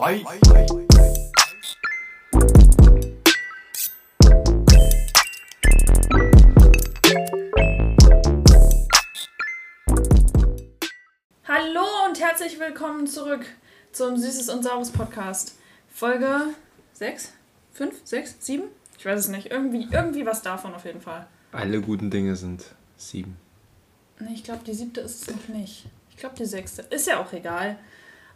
Bye. Hallo und herzlich willkommen zurück zum Süßes und Saures Podcast. Folge 6? 5? 6? 7? Ich weiß es nicht. Irgendwie, irgendwie was davon auf jeden Fall. Alle guten Dinge sind sieben. Nee, ich glaube, die siebte ist es noch nicht. Ich glaube, die sechste. Ist ja auch egal.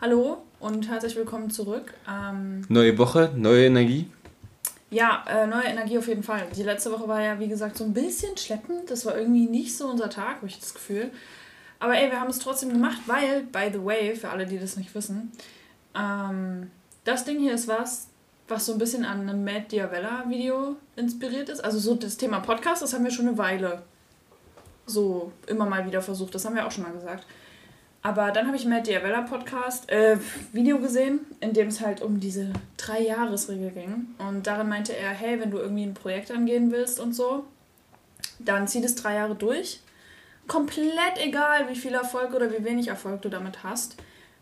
Hallo und herzlich willkommen zurück. Ähm, Neue Woche, neue Energie. ja, äh, neue Energie auf jeden Fall. Die letzte Woche war ja, wie gesagt, so ein bisschen schleppend. Das war irgendwie nicht so unser Tag, habe ich das Gefühl. Aber ey, wir haben es trotzdem gemacht, weil, by the way, für alle, die das nicht wissen, ähm, das Ding hier ist was, was so ein bisschen an einem Matt Diavella-Video inspiriert ist. Also so das Thema Podcast, das haben wir schon eine Weile so immer mal wieder versucht. Das haben wir auch schon mal gesagt. Aber dann habe ich Matt Diavella Podcast, äh, Video gesehen, in dem es halt um diese Drei-Jahres-Regel ging. Und darin meinte er, hey, wenn du irgendwie ein Projekt angehen willst und so, dann zieh das drei Jahre durch. Komplett egal, wie viel Erfolg oder wie wenig Erfolg du damit hast.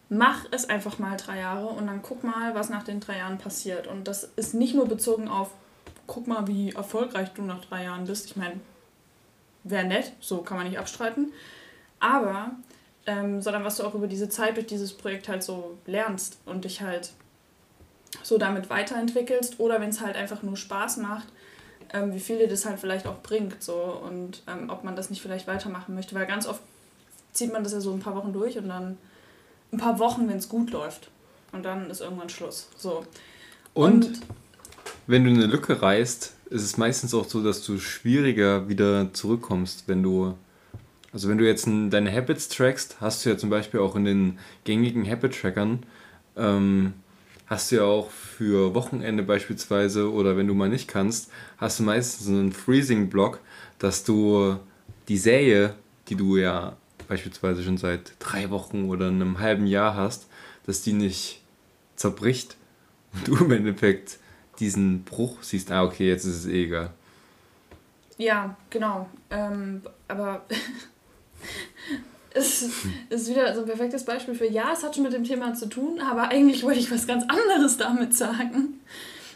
Mach es einfach mal drei Jahre und dann guck mal, was nach den drei Jahren passiert. Und das ist nicht nur bezogen auf, guck mal, wie erfolgreich du nach drei Jahren bist. Ich meine, wäre nett, so kann man nicht abstreiten. Aber, ähm, sondern was du auch über diese Zeit durch dieses Projekt halt so lernst und dich halt so damit weiterentwickelst oder wenn es halt einfach nur Spaß macht, ähm, wie viel dir das halt vielleicht auch bringt so und ähm, ob man das nicht vielleicht weitermachen möchte, weil ganz oft zieht man das ja so ein paar Wochen durch und dann ein paar Wochen, wenn es gut läuft und dann ist irgendwann Schluss. So. Und, wenn du eine Lücke reißt, ist es meistens auch so, dass du schwieriger wieder zurückkommst, wenn du. Also wenn du jetzt in deine Habits trackst, hast du ja zum Beispiel auch in den gängigen Habit-Trackern, ähm, hast du ja auch für Wochenende beispielsweise oder wenn du mal nicht kannst, hast du meistens einen Freezing-Block, dass du die Serie, die du ja beispielsweise schon seit drei Wochen oder einem halben Jahr hast, dass die nicht zerbricht und du im Endeffekt diesen Bruch siehst, ah okay, jetzt ist es eh egal. Ja, genau. Ähm, aber es ist wieder so ein perfektes Beispiel für, ja, es hat schon mit dem Thema zu tun, aber eigentlich wollte ich was ganz anderes damit sagen.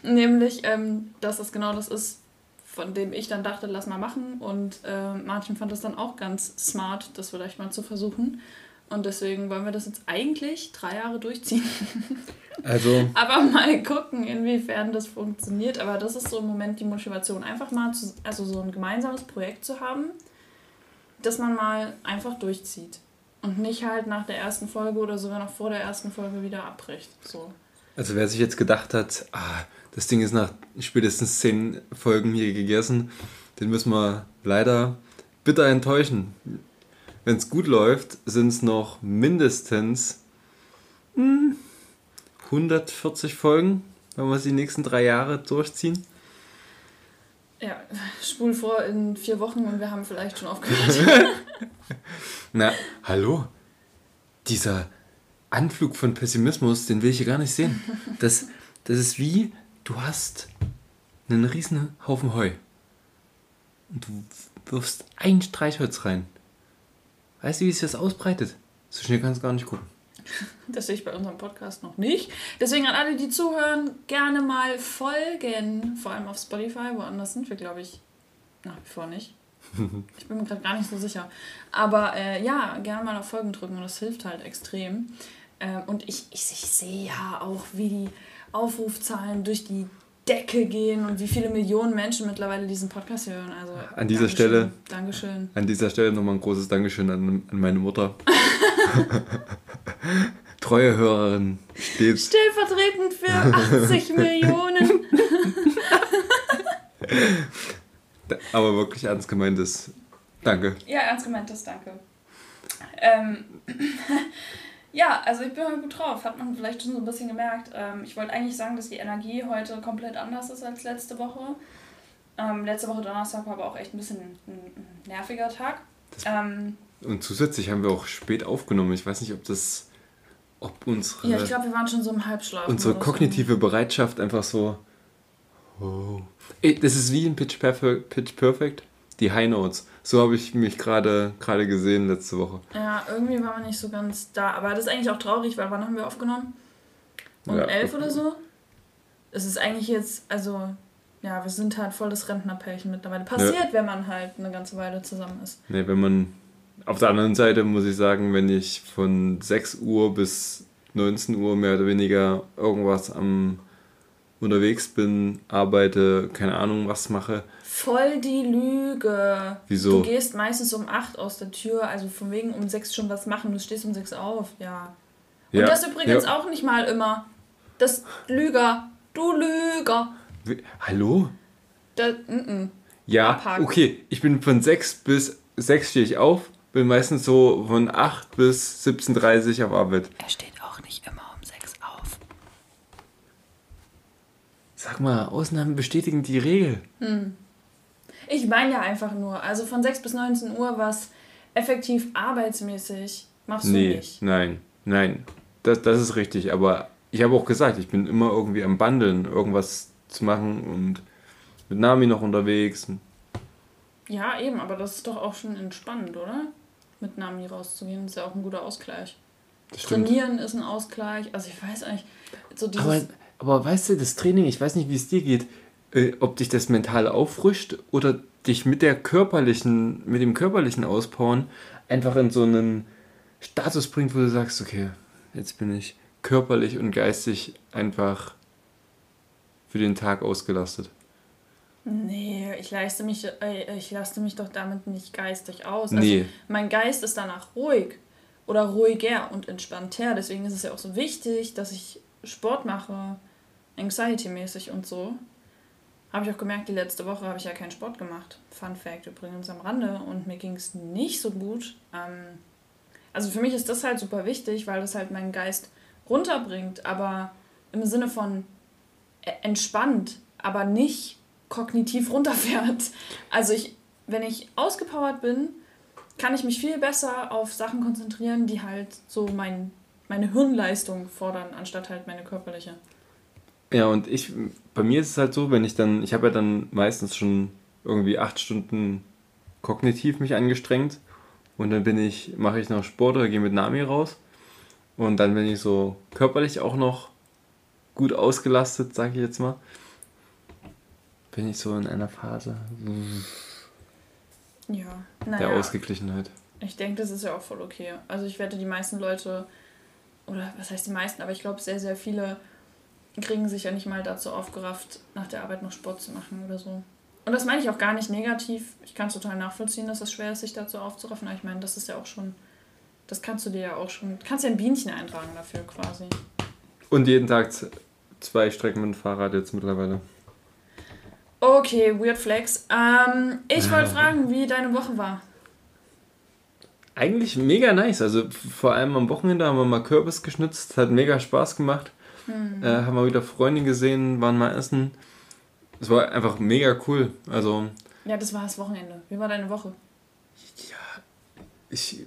Nämlich, ähm, dass das genau das ist, von dem ich dann dachte, lass mal machen. Und äh, Martin fand das dann auch ganz smart, das vielleicht mal zu versuchen. Und deswegen wollen wir das jetzt eigentlich drei Jahre durchziehen. Also, Aber mal gucken, inwiefern das funktioniert. Aber das ist so im Moment die Motivation, einfach mal zu, also so ein gemeinsames Projekt zu haben, das man mal einfach durchzieht. Und nicht halt nach der ersten Folge oder sogar noch vor der ersten Folge wieder abbricht. So. also wer sich jetzt gedacht hat, ah, das Ding ist nach spätestens zehn Folgen hier gegessen, den müssen wir leider bitter enttäuschen. Wenn es gut läuft, sind es noch mindestens hm, 140 Folgen, wenn wir es die nächsten drei Jahre durchziehen. Ja, spul vor in vier Wochen und wir haben vielleicht schon aufgehört. Na, hallo? Dieser Anflug von Pessimismus, den will ich hier gar nicht sehen. Das, das ist wie, du hast einen riesen Haufen Heu. Und du wirfst ein Streichholz rein. Weißt du, wie sich das ausbreitet? So schnell kannst du gar nicht gucken. Das sehe ich bei unserem Podcast noch nicht. Deswegen an alle, die zuhören, gerne mal folgen. Vor allem auf Spotify. Woanders sind wir, glaube ich, nach wie vor nicht. Ich bin mir gerade gar nicht so sicher. Aber äh, ja, gerne mal auf Folgen drücken und das hilft halt extrem. Ähm, und ich, ich, ich sehe ja auch, wie die Aufrufzahlen durch die Decke gehen und wie viele Millionen Menschen mittlerweile diesen Podcast hören. Also An dieser Dankeschön, Stelle- Dankeschön. An dieser Stelle nochmal ein großes Dankeschön an, an meine Mutter. Treue Hörerin stets. Stellvertretend für 80 Millionen. Aber wirklich ernst gemeintes Danke. Ja, ernst gemeintes Danke. Ähm, ja, also ich bin heute gut drauf. Hat man vielleicht schon so ein bisschen gemerkt. Ähm, ich wollte eigentlich sagen, dass die Energie heute komplett anders ist als letzte Woche. Ähm, letzte Woche Donnerstag war aber auch echt ein bisschen ein, ein nerviger Tag. Ähm, Und zusätzlich haben wir auch spät aufgenommen. Ich weiß nicht, ob das, ob unsere, ja, ich glaube, wir waren schon so im Halbschlaf. unsere kognitive Bereitschaft einfach so. Oh. Ey, das ist wie in Pitch Perfect, Pitch Perfect, die High Notes. So habe ich mich gerade gerade gesehen letzte Woche. Ja, irgendwie waren wir nicht so ganz da. Aber das ist eigentlich auch traurig, weil wann haben wir aufgenommen? um Ja, 11 okay. oder so. Es ist eigentlich jetzt, also, ja, wir sind halt voll das Rentnerpärchen mittlerweile. Passiert, wenn man halt eine ganze Weile zusammen ist. Nee, wenn man. Auf der anderen Seite muss ich sagen, wenn ich von 6 Uhr bis 19 Uhr mehr oder weniger irgendwas am unterwegs bin, arbeite, keine Ahnung was mache. Voll die Lüge. Wieso? Du gehst meistens um 8 aus der Tür, also von wegen um 6 schon was machen. Du stehst um 6 auf, ja. Und Ja, das übrigens ja. auch nicht mal immer. Das Lüger. Du Lüger. Wie- Hallo? Das, mm -mm. Ja, Abhaken. okay. Ich bin von 6 bis 6 stehe ich auf, bin meistens so von 8 bis 17.30 Uhr auf Arbeit. Er steht auch nicht immer um 6 auf. Sag mal, Ausnahmen bestätigen die Regel. Ich meine ja einfach nur, also von 6 bis 19 Uhr was effektiv arbeitsmäßig machst du Nee, nicht. nein, nein. Das, das ist richtig, aber ich habe auch gesagt, ich bin immer irgendwie am Bandeln, irgendwas zu machen und mit Nami noch unterwegs. Ja, eben, aber das ist doch auch schon entspannend, oder? Mit Nami rauszugehen, ist ja auch ein guter Ausgleich. Trainieren ist ein Ausgleich. Also ich weiß eigentlich, so dieses. Aber, aber weißt du, das Training, ich weiß nicht, wie es dir geht, äh, ob dich das mental auffrischt oder dich mit der körperlichen, mit dem körperlichen Auspowern einfach in so einen Status bringt, wo du sagst, okay, jetzt bin ich körperlich und geistig einfach für den Tag ausgelastet. Nee, ich leiste mich, äh, ich laste mich doch damit nicht geistig aus. Nee. Also mein Geist ist danach ruhig oder ruhiger und entspannter. Deswegen ist es ja auch so wichtig, dass ich Sport mache, anxiety-mäßig und so. Habe ich auch gemerkt, die letzte Woche habe ich ja keinen Sport gemacht. Fun Fact übrigens am Rande. Und mir ging es nicht so gut. Ähm, also für mich ist das halt super wichtig, weil das halt meinen Geist runterbringt. Aber im Sinne von äh, entspannt, aber nicht kognitiv runterfährt. Also ich, wenn ich ausgepowert bin, kann ich mich viel besser auf Sachen konzentrieren, die halt so mein, meine Hirnleistung fordern, anstatt halt meine körperliche. Ja, und ich, bei mir ist es halt so, wenn ich dann, ich habe ja dann meistens schon irgendwie acht Stunden kognitiv mich angestrengt und dann bin ich, mache ich noch Sport oder gehe mit Nami raus und dann bin ich so körperlich auch noch gut ausgelastet, sage ich jetzt mal, bin ich so in einer Phase Ja, der naja, Ausgeglichenheit. ich denke, das ist ja auch voll okay. Also ich wette, die meisten Leute, oder was heißt die meisten, aber ich glaube, sehr, sehr viele kriegen sich ja nicht mal dazu aufgerafft, nach der Arbeit noch Sport zu machen oder so. Und das meine ich auch gar nicht negativ. Ich kann es total nachvollziehen, dass es schwer ist, sich dazu aufzuraffen. Aber ich meine, das ist ja auch schon, das kannst du dir ja auch schon, kannst ja ein Bienchen eintragen dafür quasi. Und jeden Tag zwei Strecken mit dem Fahrrad jetzt mittlerweile. Okay, Weird Flex. Ähm, ich wollte fragen, wie deine Woche war. Eigentlich mega nice. Also vor allem am Wochenende haben wir mal Kürbis geschnitzt, hat mega Spaß gemacht. Äh, haben wir wieder Freunde gesehen, waren mal essen. Es war einfach mega cool. Also Ja, das war das Wochenende. Wie war deine Woche? ich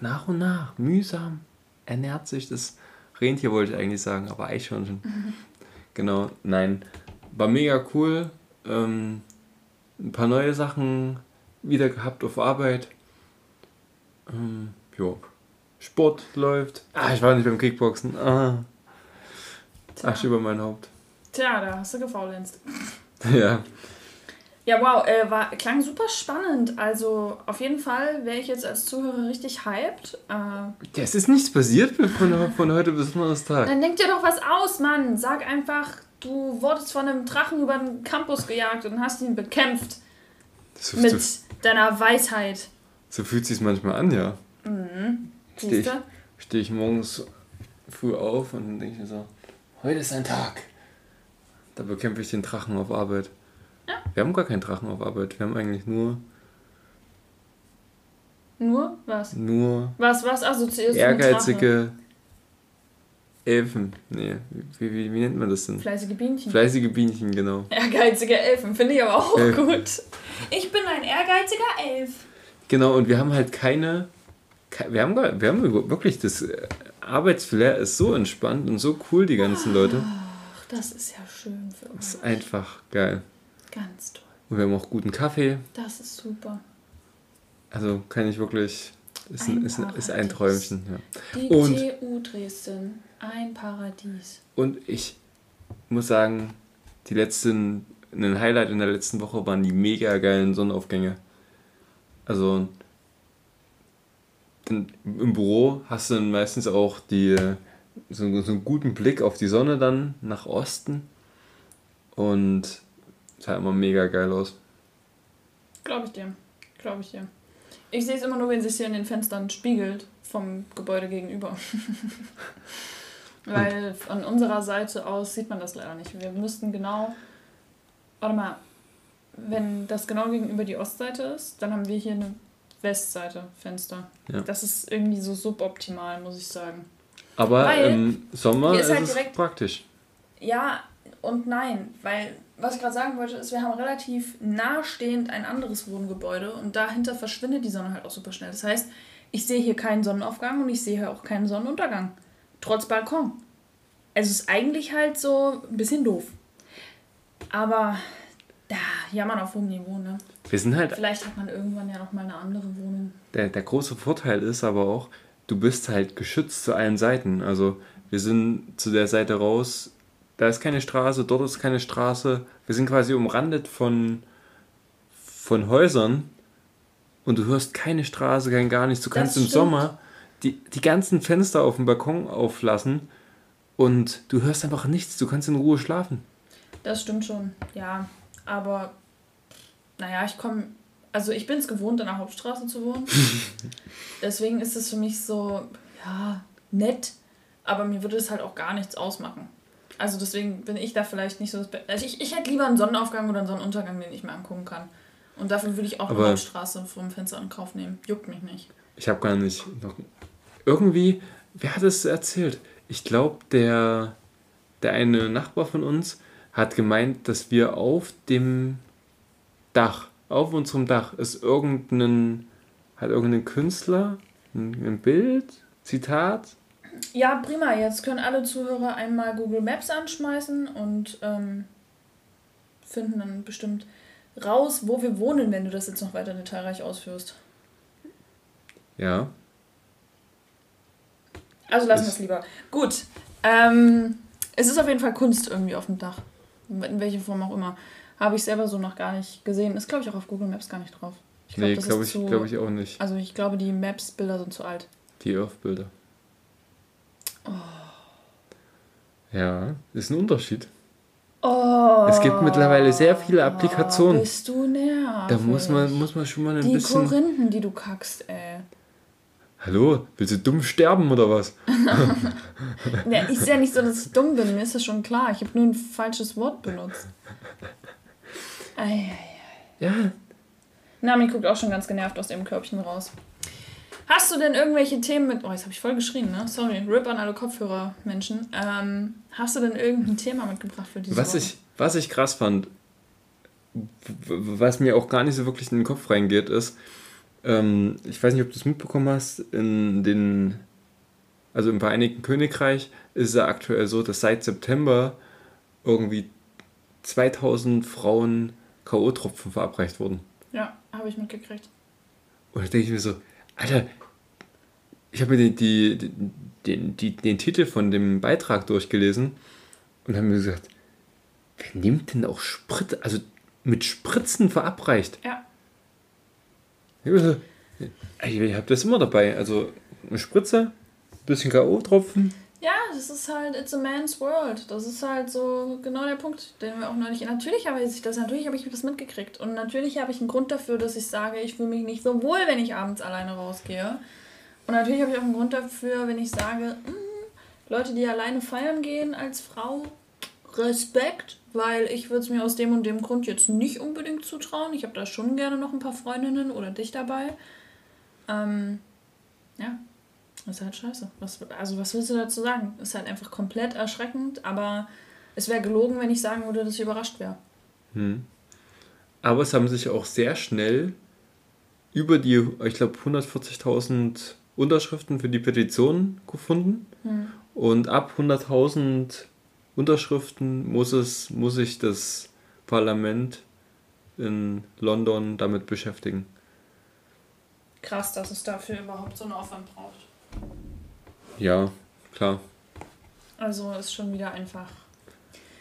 nach und nach mühsam ernährt sich das Rentier wollte ich eigentlich sagen, aber Eichhörnchen. Genau, nein, war mega cool. Ähm, ein paar neue Sachen wieder gehabt auf Arbeit. Ähm, jo. Sport läuft. Ah, ich war nicht beim Kickboxen. Ah, Asche über mein Haupt. Tja da hast du gefaulenzt. Ja. Ja, wow, äh, war, klang super spannend. Also auf jeden Fall wäre ich jetzt als Zuhörer richtig hyped. Äh, ja. Es ist nichts passiert von, von heute bis Donnerstag. dann denk dir doch was aus, Mann. Sag einfach, du wurdest von einem Drachen über den Campus gejagt und hast ihn bekämpft So, mit so, deiner Weisheit. so fühlt sich manchmal an, ja. Steh ich, Siehst du? stehe ich morgens früh auf und dann denke ich mir so, heute ist ein Tag. Da bekämpfe ich den Drachen auf Arbeit. Ja. Wir haben gar keinen Drachen auf Arbeit. Wir haben eigentlich nur, Nur was? nur Was, was assoziierst du mit ehrgeizige Elfen. Nee, wie, wie, wie nennt man das denn? Fleißige Bienchen. Fleißige Bienchen, genau. Ehrgeizige Elfen, finde ich aber auch Elf. gut. Ich bin ein ehrgeiziger Elf. Genau, und wir haben halt keine. ke- Wir haben, wir haben wirklich das äh, Arbeitsflair ist so entspannt und so cool, die ganzen Leute. Ach, das ist ja schön für Das uns. ist einfach geil. Ganz toll. Und wir haben auch guten Kaffee. Das ist super. Also kann ich wirklich ist ein, ein ist, ein, ist ein Träumchen. Ja. Die und, TU Dresden, ein Paradies. Und ich muss sagen, die letzten, ein Highlight in der letzten Woche waren die mega geilen Sonnenaufgänge. Also im Büro hast du dann meistens auch die, so, so einen guten Blick auf die Sonne dann nach Osten. Und sah immer mega geil aus. Glaube ich dir. Glaube ich dir. Ich sehe es immer nur, wenn es sich hier in den Fenstern spiegelt vom Gebäude gegenüber. Weil von unserer Seite aus sieht man das leider nicht. Wir müssten genau. Warte mal. Wenn das genau gegenüber die Ostseite ist, dann haben wir hier eine Westseite Fenster. Ja. Das ist irgendwie so suboptimal, muss ich sagen. Aber weil im Sommer ist, halt es direkt, praktisch. Ja und nein, weil was ich gerade sagen wollte, ist, wir haben relativ nahestehend ein anderes Wohngebäude und dahinter verschwindet die Sonne halt auch super schnell. Das heißt, ich sehe hier keinen Sonnenaufgang und ich sehe hier auch keinen Sonnenuntergang. Trotz Balkon. Also es ist eigentlich halt so ein bisschen doof. Aber ja, jammern auf hohem Niveau, ne? Wir sind halt. Vielleicht hat man irgendwann ja noch mal eine andere Wohnung. Der, der große Vorteil ist aber auch, du bist halt geschützt zu allen Seiten. Also wir sind zu der Seite raus, da ist keine Straße, dort ist keine Straße. Wir sind quasi umrandet von, von Häusern und du hörst keine Straße, kein gar nichts. Du kannst im Sommer die, die ganzen Fenster auf dem Balkon auflassen und du hörst einfach nichts. Du kannst in Ruhe schlafen. Das stimmt schon, ja. Aber naja, ich komme, also ich bin es gewohnt, in der Hauptstraße zu wohnen. Deswegen ist es für mich so, ja, nett, aber mir würde es halt auch gar nichts ausmachen. Also deswegen bin ich da vielleicht nicht so Also ich, ich hätte lieber einen Sonnenaufgang oder einen Sonnenuntergang, den ich mir angucken kann. Und dafür würde ich auch eine Hauptstraße vom Fenster in Kauf nehmen. Juckt mich nicht. Ich habe gar nicht noch. Irgendwie, wer hat es erzählt? Ich glaube, der, der eine Nachbar von uns hat gemeint, dass wir auf dem Dach, auf unserem Dach, ist irgendein, hat irgendein Künstler ein, ein Bild, Zitat, ja, prima. Jetzt können alle Zuhörer einmal Google Maps anschmeißen und ähm, finden dann bestimmt raus, wo wir wohnen, wenn du das jetzt noch weiter detailreich ausführst. Ja. Also lassen wir es lieber. Gut. Ähm, es ist auf jeden Fall Kunst irgendwie auf dem Dach. In welcher Form auch immer. Habe ich selber so noch gar nicht gesehen. Ist, glaube ich, auch auf Google Maps gar nicht drauf. Ich glaub, nee, glaube ich, glaub ich auch nicht. Also ich glaube, die Maps-Bilder sind zu alt. Die Earth-Bilder. Oh. Ja, ist ein Unterschied. Oh, es gibt mittlerweile sehr viele Applikationen. Bist du nervig. Da muss man, muss man schon mal ein die bisschen. Die Korinthen, die du kackst, ey. Hallo, willst du dumm sterben oder was? ja, ist ja nicht so, dass ich dumm bin, mir ist das schon klar. Ich habe nur ein falsches Wort benutzt. Eieiei. Ja. Nami guckt auch schon ganz genervt aus dem Körbchen raus. Hast du denn irgendwelche Themen mit. Oh, jetzt habe ich voll geschrien, ne? Sorry, RIP an alle Kopfhörer-Menschen. Ähm, hast du denn irgendein Thema mitgebracht für diese was Woche? Ich, was ich krass fand, was mir auch gar nicht so wirklich in den Kopf reingeht, ist, ähm, ich weiß nicht, ob du es mitbekommen hast, in den. Also im Vereinigten Königreich ist es ja aktuell so, dass seit September irgendwie 2000 Frauen K.O.-Tropfen verabreicht wurden. Ja, habe ich mitgekriegt. Und da denke ich mir so, Alter, ich habe mir die, die, den, die, den Titel von dem Beitrag durchgelesen und habe mir gesagt, wer nimmt denn auch Sprit, also mit Spritzen verabreicht? Ja. Ich, habe das immer dabei. Also eine Spritze, ein bisschen K.O.-Tropfen. Ja, das ist halt, it's a man's world. Das ist halt so genau der Punkt, den wir auch neulich. Natürlich habe ich das, natürlich habe ich das mitgekriegt. Und natürlich habe ich einen Grund dafür, dass ich sage, ich fühle mich nicht so wohl, wenn ich abends alleine rausgehe. Und natürlich habe ich auch einen Grund dafür, wenn ich sage, mh, mm, Leute, die alleine feiern gehen als Frau, Respekt, weil ich würde es mir aus dem und dem Grund jetzt nicht unbedingt zutrauen. Ich habe da schon gerne noch ein paar Freundinnen oder dich dabei. Ähm, ja, das ist halt scheiße. Was, also, was willst du dazu sagen? Ist halt einfach komplett erschreckend, aber es wäre gelogen, wenn ich sagen würde, dass ich überrascht wäre. Hm. Aber es haben sich auch sehr schnell über die, ich glaube, 140.000 Unterschriften für die Petition gefunden. Hm. Und ab 100.000 Unterschriften muss, es, muss sich das Parlament in London damit beschäftigen. krass, dass es dafür überhaupt so einen Aufwand braucht. Ja, klar. Also ist schon wieder einfach.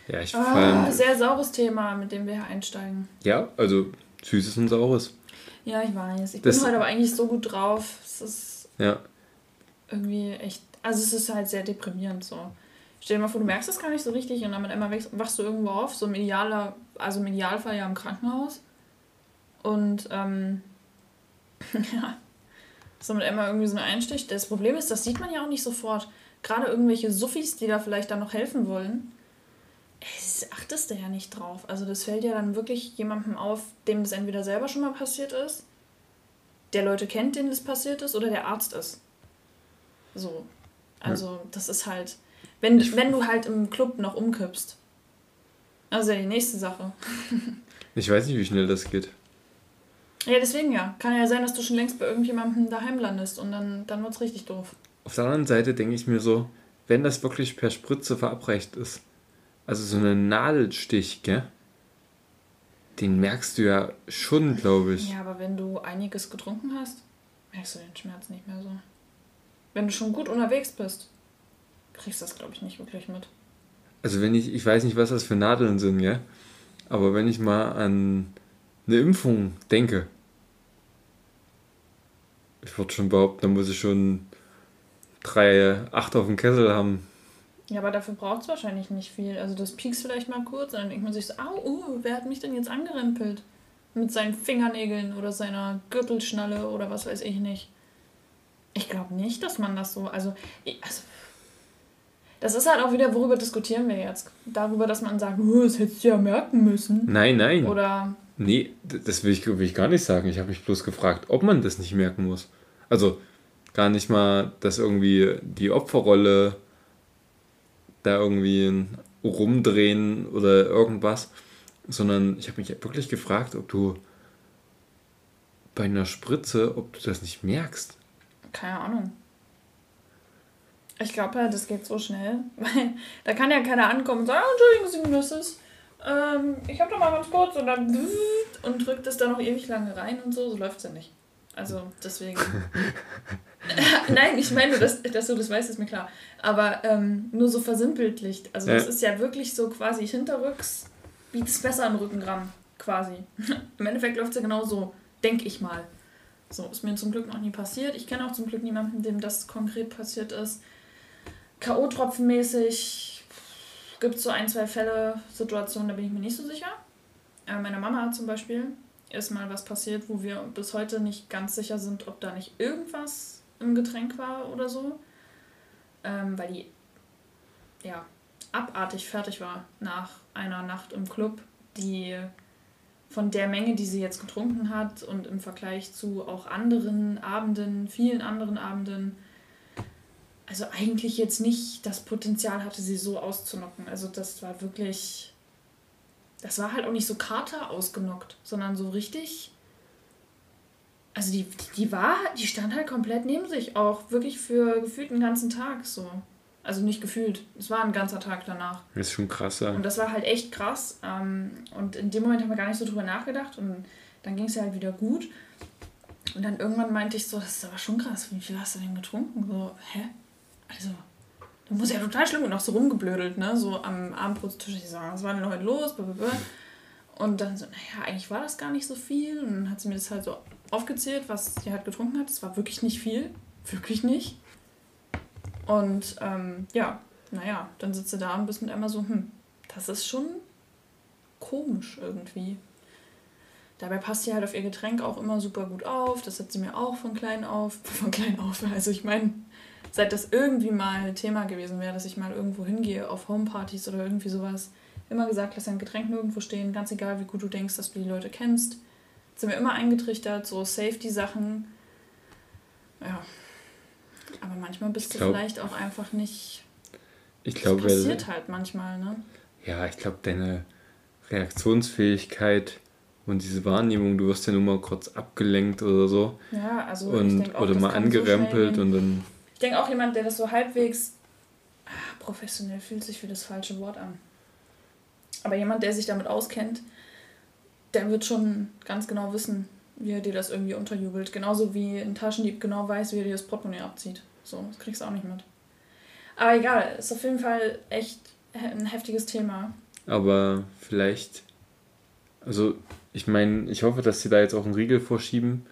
Ja, ich ah, sehr saures Thema, mit dem wir hier einsteigen. Ja, also süßes und saures. Ja, ich weiß. Ich das bin heute aber eigentlich so gut drauf. Es ist ja. irgendwie echt. Also es ist halt sehr deprimierend so. Stell dir mal vor, du merkst das gar nicht so richtig und dann mit einmal wachst du irgendwo auf, so im idealer, also im Idealfall ja im Krankenhaus. Und ähm, ja, so mit einmal irgendwie so ein Einstich. Das Problem ist, das sieht man ja auch nicht sofort. Gerade irgendwelche Suffis, die da vielleicht dann noch helfen wollen, es achtest du ja nicht drauf. Also das fällt ja dann wirklich jemandem auf, dem das entweder selber schon mal passiert ist, der Leute kennt, denen das passiert ist, oder der Arzt ist. So. Also das ist halt, wenn, wenn du halt im Club noch umkippst. Also die nächste Sache. ich weiß nicht, wie schnell das geht. Ja, deswegen ja. Kann ja sein, dass du schon längst bei irgendjemandem daheim landest und dann, dann wird es richtig doof. Auf der anderen Seite denke ich mir so, wenn das wirklich per Spritze verabreicht ist, also so einen Nadelstich, gell? Den merkst du ja schon, glaube ich. Ja, aber wenn du einiges getrunken hast, merkst du den Schmerz nicht mehr so. Wenn du schon gut unterwegs bist, kriegst du das, glaube ich, nicht wirklich mit. Also wenn ich, ich weiß nicht, was das für Nadeln sind, gell? Aber wenn ich mal an eine Impfung denke, ich würde schon behaupten, da muss ich schon drei Acht auf dem Kessel haben. Ja, aber dafür braucht es wahrscheinlich nicht viel. Also das piekst vielleicht mal kurz und dann denkt man sich so, au, uh, wer hat mich denn jetzt angerempelt? Mit seinen Fingernägeln oder seiner Gürtelschnalle oder was weiß ich nicht. Ich glaube nicht, dass man das so, also, also, das ist halt auch wieder, worüber diskutieren wir jetzt? Darüber, dass man sagt, oh, das hättest du ja merken müssen. Nein, nein. Oder. Nee, das will ich, will ich gar nicht sagen. Ich habe mich bloß gefragt, ob man das nicht merken muss. Also, gar nicht mal, dass irgendwie die Opferrolle da irgendwie rumdrehen oder irgendwas, sondern ich habe mich wirklich gefragt, ob du bei einer Spritze, ob du das nicht merkst. Keine Ahnung. Ich glaube ja, das geht so schnell, weil da kann ja keiner ankommen und sagen, oh, Entschuldigung, Sie, Mrs. Ähm, ich habe doch mal ganz kurz und dann und drückt es da noch ewig lange rein und so, so läuft es ja nicht. Also deswegen. Nein, ich meine, dass, dass du das weißt, ist mir klar. Aber ähm, nur so versimpeltlicht. Also, das ist ja wirklich so quasi hinterrücks, wie das besser im Rückengramm, quasi. Im Endeffekt läuft es ja genau so, denke ich mal. So, ist mir zum Glück noch nie passiert. Ich kenne auch zum Glück niemanden, dem das konkret passiert ist. K.O.-Tropfenmäßig gibt es so ein, zwei Fälle, Situationen, da bin ich mir nicht so sicher. Äh, meine Mama hat zum Beispiel ist mal was passiert, wo wir bis heute nicht ganz sicher sind, ob da nicht irgendwas im Getränk war oder so. Ähm, weil die ja abartig fertig war nach einer Nacht im Club, die von der Menge, die sie jetzt getrunken hat und im Vergleich zu auch anderen Abenden, vielen anderen Abenden, also eigentlich jetzt nicht das Potenzial hatte, sie so auszunocken. Also das war wirklich das war halt auch nicht so Kater ausgenockt, sondern so richtig. Also die, die war, die stand halt komplett neben sich, auch wirklich für gefühlt einen ganzen Tag so. Also nicht gefühlt, es war ein ganzer Tag danach. Das ist schon krass, ja. Und das war halt echt krass. Ähm, und in dem Moment haben wir gar nicht so drüber nachgedacht und dann ging es ja halt wieder gut. Und dann irgendwann meinte ich so, das ist aber schon krass, wie viel hast du denn getrunken? So, hä? Also, Du musst ja total schlimm und auch so rumgeblödelt, ne? So am Abendbrotstisch. Ich so, was war denn heute los? Und dann so, naja, eigentlich war das gar nicht so viel. Und dann hat sie mir das halt so aufgezählt, was sie halt getrunken hat. Es war wirklich nicht viel. Wirklich nicht. Und ähm, ja, naja, dann sitzt sie da und bist mit einmal so, hm, das ist schon komisch irgendwie. Dabei passt sie halt auf ihr Getränk auch immer super gut auf. Das hat sie mir auch von klein auf, von klein auf. Also ich meine, seit das irgendwie mal Thema gewesen wäre, dass ich mal irgendwo hingehe auf Homepartys oder irgendwie sowas, immer gesagt, lass dein Getränk nirgendwo stehen, ganz egal, wie gut du denkst, dass du die Leute kennst. Sind wir immer eingetrichtert, so Safety-Sachen. Ja. Aber manchmal bist glaub, du vielleicht auch einfach nicht. Ich glaube, das passiert halt manchmal, ne? Ja, ich glaube, deine Reaktionsfähigkeit und diese Wahrnehmung, du wirst ja nur mal kurz abgelenkt oder so. Ja, also und, auch, oder mal angerempelt so und dann ich denke auch jemand, der das so halbwegs ach, professionell fühlt sich für das falsche Wort an. Aber jemand, der sich damit auskennt, der wird schon ganz genau wissen, wie er dir das irgendwie unterjubelt. Genauso wie ein Taschendieb genau weiß, wie er dir das Portemonnaie abzieht. So, das kriegst du auch nicht mit. Aber egal, ist auf jeden Fall echt ein heftiges Thema. Aber vielleicht, also ich meine, ich hoffe, dass sie da jetzt auch einen Riegel vorschieben,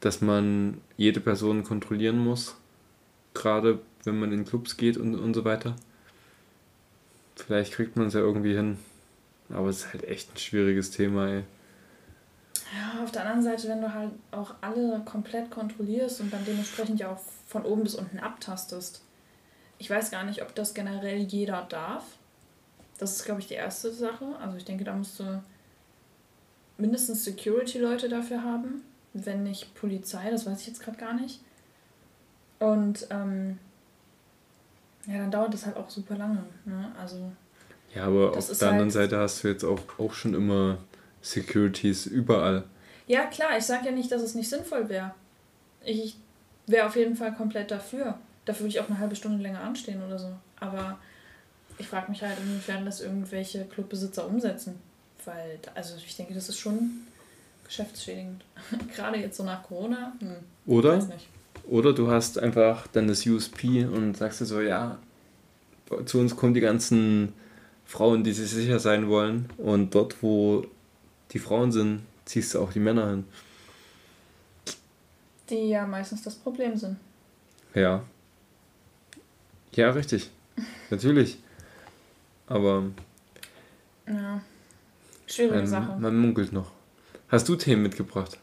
dass man jede Person kontrollieren muss. Gerade wenn man in Clubs geht und, und so weiter. Vielleicht kriegt man es ja irgendwie hin. Aber es ist halt echt ein schwieriges Thema, ey. Ja, auf der anderen Seite, wenn du halt auch alle komplett kontrollierst und dann dementsprechend ja auch von oben bis unten abtastest. Ich weiß gar nicht, ob das generell jeder darf. Das ist, glaube ich, die erste Sache. Also ich denke, da musst du mindestens Security-Leute dafür haben, wenn nicht Polizei, das weiß ich jetzt gerade gar nicht. Und ähm, ja, dann dauert das halt auch super lange. Ne? Also, ja, aber auf der anderen halt Seite hast du jetzt auch, auch schon immer Securities überall. Ja, klar, ich sage ja nicht, dass es nicht sinnvoll wäre. Ich wäre auf jeden Fall komplett dafür. Dafür würde ich auch eine halbe Stunde länger anstehen oder so. Aber ich frage mich halt, inwiefern das irgendwelche Clubbesitzer umsetzen. Weil, also ich denke, das ist schon geschäftsschädigend. Gerade jetzt so nach Corona. Hm, oder? Oder du hast einfach dann das USP und sagst dir so, ja, zu uns kommen die ganzen Frauen, die sich sicher sein wollen. Und dort, wo die Frauen sind, ziehst du auch die Männer hin. Die ja meistens das Problem sind. Ja. Ja, richtig. Natürlich. Aber. Ja. Schwierige man, Sache. Man munkelt noch. Hast du Themen mitgebracht?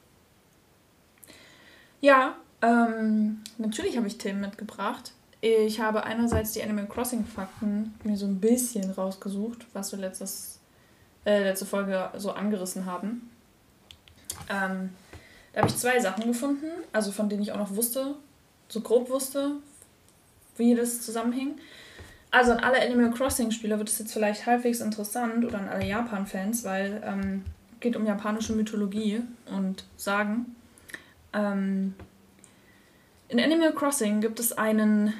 Ja, ähm, natürlich habe ich Themen mitgebracht. Ich habe einerseits die Animal Crossing Fakten mir so ein bisschen rausgesucht, was wir letztes, äh, letzte Folge so angerissen haben. Ähm, da habe ich zwei Sachen gefunden, also von denen ich auch noch wusste, so grob wusste, wie das zusammenhing. Also an alle Animal Crossing-Spieler wird es jetzt vielleicht halbwegs interessant oder an alle Japan-Fans, weil ähm, geht um japanische Mythologie und Sagen. Ähm, in Animal Crossing gibt es einen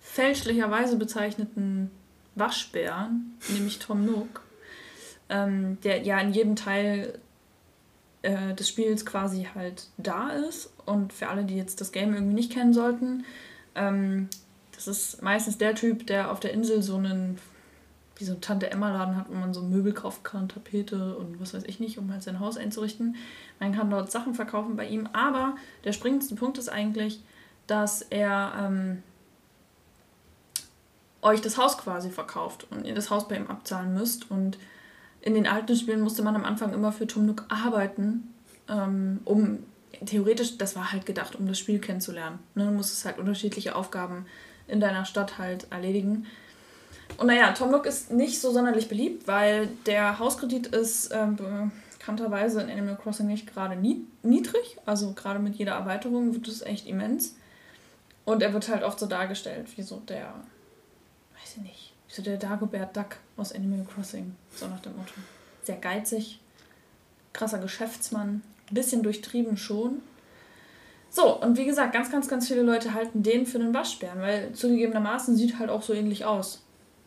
fälschlicherweise bezeichneten Waschbär, nämlich Tom Nook, ähm, der ja in jedem Teil äh, des Spiels quasi halt da ist. Und für alle, die jetzt das Game irgendwie nicht kennen sollten, ähm, das ist meistens der Typ, der auf der Insel so einen, wie so ein Tante-Emma-Laden hat, wo man so Möbel kaufen kann, Tapete und was weiß ich nicht, um halt sein Haus einzurichten. Man kann dort Sachen verkaufen bei ihm, aber der springendste Punkt ist eigentlich, dass er ähm, euch das Haus quasi verkauft und ihr das Haus bei ihm abzahlen müsst. Und in den alten Spielen musste man am Anfang immer für Tumnuk arbeiten, ähm, um theoretisch, das war halt gedacht, um das Spiel kennenzulernen. Ne? Du musstest halt unterschiedliche Aufgaben in deiner Stadt halt erledigen. Und naja, Tom Nook ist nicht so sonderlich beliebt, weil der Hauskredit ist ähm, bekannterweise in Animal Crossing nicht gerade niedrig. Also gerade mit jeder Erweiterung wird es echt immens. Und er wird halt oft so dargestellt, wie so der, weiß ich nicht, wie so der Dagobert Duck aus Animal Crossing. So nach dem Motto. Sehr geizig, krasser Geschäftsmann, bisschen durchtrieben schon, so, und wie gesagt, ganz, ganz, ganz viele Leute halten den für einen Waschbären, weil zugegebenermaßen sieht halt auch so ähnlich aus.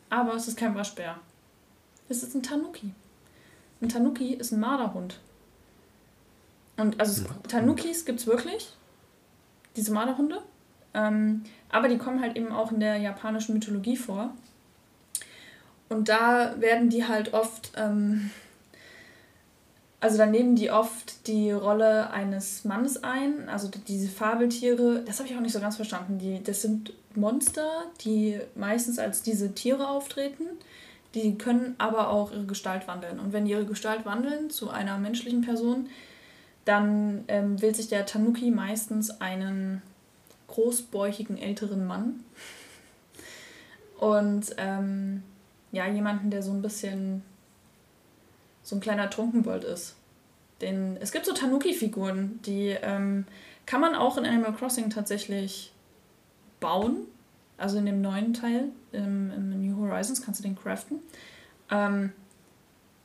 Aber es ist kein Waschbär. Es ist ein Tanuki. Ein Tanuki ist ein Marderhund. Und also Tanukis gibt es wirklich, diese Marderhunde. Ähm, aber die kommen halt eben auch in der japanischen Mythologie vor. Und da werden die halt oft ähm, also dann nehmen die oft die Rolle eines Mannes ein, also diese Fabeltiere, das habe ich auch nicht so ganz verstanden. Die, das sind Monster, die meistens als diese Tiere auftreten, die können aber auch ihre Gestalt wandeln. Und wenn die ihre Gestalt wandeln zu einer menschlichen Person, dann ähm, wählt sich der Tanuki meistens einen großbäuchigen älteren Mann. Und ähm, ja, jemanden, der so ein bisschen so ein kleiner Trunkenbold ist. Den, es gibt so Tanuki-Figuren, die ähm, kann man auch in Animal Crossing tatsächlich bauen. Also in dem neuen Teil, im, im New Horizons, kannst du den craften. Ähm,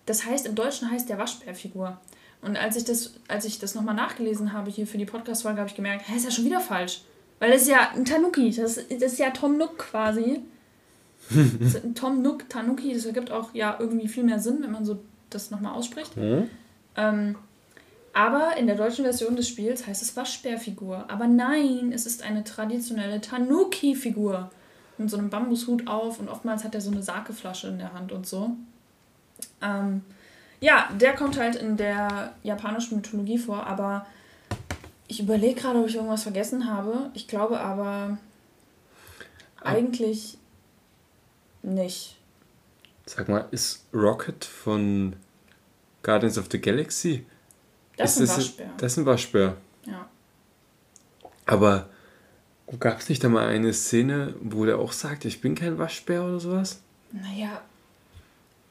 das heißt, im Deutschen heißt der Waschbärfigur. Und als ich das, als ich das nochmal nachgelesen habe hier für die Podcast-Folge, habe ich gemerkt, hä, ist ja schon wieder falsch. Weil das ist ja ein Tanuki, das, das ist ja Tom Nook quasi. Tom Nook, Tanuki, das ergibt auch ja irgendwie viel mehr Sinn, wenn man so das nochmal ausspricht. Mhm. Ähm, Aber in der deutschen Version des Spiels heißt es Waschbärfigur. Aber nein, es ist eine traditionelle Tanuki-Figur. Mit so einem Bambushut auf und oftmals hat er so eine Sakeflasche in der Hand und so. Ähm, ja, der kommt halt in der japanischen Mythologie vor, aber ich überlege gerade, ob ich irgendwas vergessen habe. Ich glaube aber eigentlich nicht. Sag mal, ist Rocket von Guardians of the Galaxy? Das ist, ein Waschbär. Das ist ein Waschbär. Ja. Aber gab es nicht da mal eine Szene, wo der auch sagt, ich bin kein Waschbär oder sowas? Naja,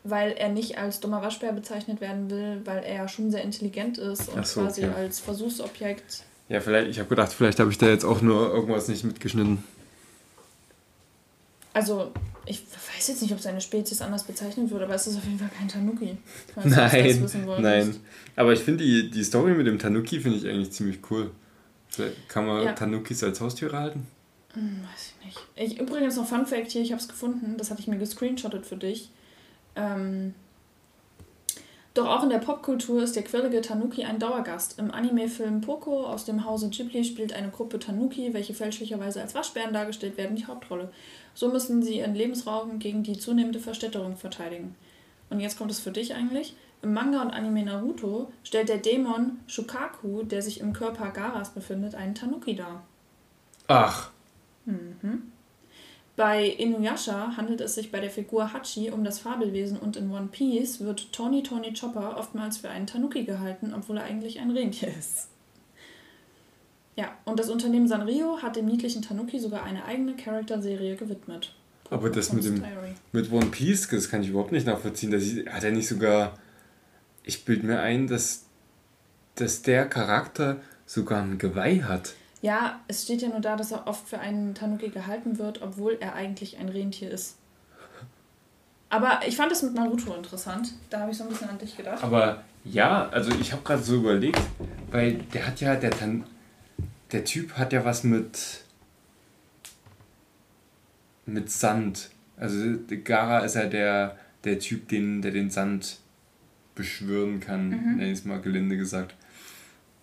weil er nicht als dummer Waschbär bezeichnet werden will, weil er ja schon sehr intelligent ist und so, quasi okay. als Versuchsobjekt. Ja, vielleicht, ich habe gedacht, vielleicht habe ich da jetzt auch nur irgendwas nicht mitgeschnitten. Also, ich weiß jetzt nicht, ob seine Spezies anders bezeichnet wird, aber es ist auf jeden Fall kein Tanuki. Nein, nein. Aber ich finde die, die Story mit dem Tanuki finde ich eigentlich ziemlich cool. Vielleicht kann man ja. Tanukis als Haustiere halten? Hm, weiß ich nicht. Ich, übrigens noch Fun Fact hier, ich habe es gefunden, das hatte ich mir gescreenshottet für dich. Ähm, doch auch in der Popkultur ist der quirlige Tanuki ein Dauergast. Im Anime-Film Poco aus dem Hause Ghibli spielt eine Gruppe Tanuki, welche fälschlicherweise als Waschbären dargestellt werden, die Hauptrolle. So müssen sie ihren Lebensraum gegen die zunehmende Verstädterung verteidigen. Und jetzt kommt es für dich eigentlich. Im Manga und Anime Naruto stellt der Dämon Shukaku, der sich im Körper Garas befindet, einen Tanuki dar. Ach. Mhm. Bei Inuyasha handelt es sich bei der Figur Hachi um das Fabelwesen und in One Piece wird Tony Tony Chopper oftmals für einen Tanuki gehalten, obwohl er eigentlich ein Rentier ist. Ja, und das Unternehmen Sanrio hat dem niedlichen Tanuki sogar eine eigene Charakterserie gewidmet. Aber das mit dem mit One Piece, das kann ich überhaupt nicht nachvollziehen. Das hat er nicht sogar. Ich bilde mir ein, dass, dass der Charakter sogar ein Geweih hat. Ja, es steht ja nur da, dass er oft für einen Tanuki gehalten wird, obwohl er eigentlich ein Rentier ist. Aber ich fand es mit Naruto interessant. Da habe ich so ein bisschen an dich gedacht. Aber ja, also ich habe gerade so überlegt, weil der hat ja, der, Tan der Typ hat ja was mit, mit Sand. Also Gara ist ja der, der Typ, den, der den Sand beschwören kann, mhm. nenne ich es mal gelinde gesagt.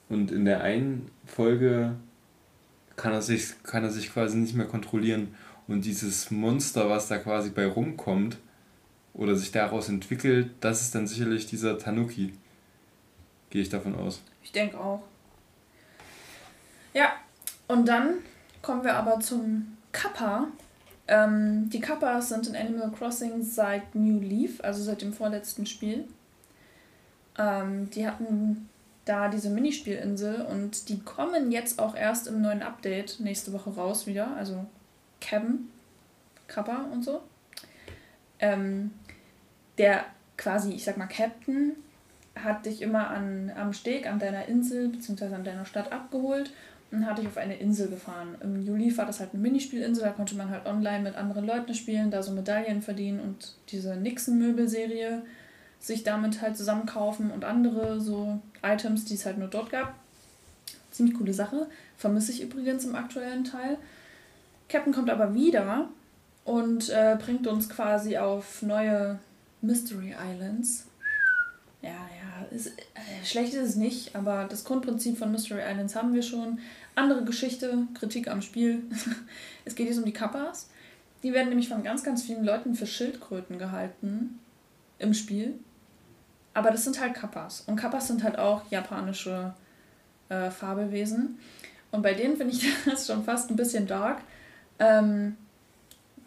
Und in der einen Folge kann er sich, kann er sich quasi nicht mehr kontrollieren. Und dieses Monster, was da quasi bei rumkommt oder sich daraus entwickelt, das ist dann sicherlich dieser Tanuki. Gehe ich davon aus. Ich denke auch. Ja, und dann kommen wir aber zum Kappa. Ähm, die Kappas sind in Animal Crossing seit New Leaf, also seit dem vorletzten Spiel. Ähm, die hatten da diese Minispielinsel und die kommen jetzt auch erst im neuen Update nächste Woche raus wieder, also Cabin, Kappa und so. Ähm, der quasi, ich sag mal, Captain hat dich immer an, am Steg an deiner Insel bzw. an deiner Stadt abgeholt und hat dich auf eine Insel gefahren. Im Juli war das halt eine Minispielinsel, da konnte man halt online mit anderen Leuten spielen, da so Medaillen verdienen und diese Nixon-Möbelserie sich damit halt zusammenkaufen und andere so Items, die es halt nur dort gab. Ziemlich coole Sache. Vermisse ich übrigens im aktuellen Teil. Captain kommt aber wieder und äh, bringt uns quasi auf neue Mystery Islands. Ist, äh, schlecht ist es nicht, aber das Grundprinzip von Mystery Islands haben wir schon. Andere Geschichte, Kritik am Spiel. es geht jetzt um die Kappas. Die werden nämlich von ganz, ganz vielen Leuten für Schildkröten gehalten im Spiel. Aber das sind halt Kappas. Und Kappas sind halt auch japanische äh, Fabelwesen. Und bei denen finde ich das schon fast ein bisschen dark. Ähm,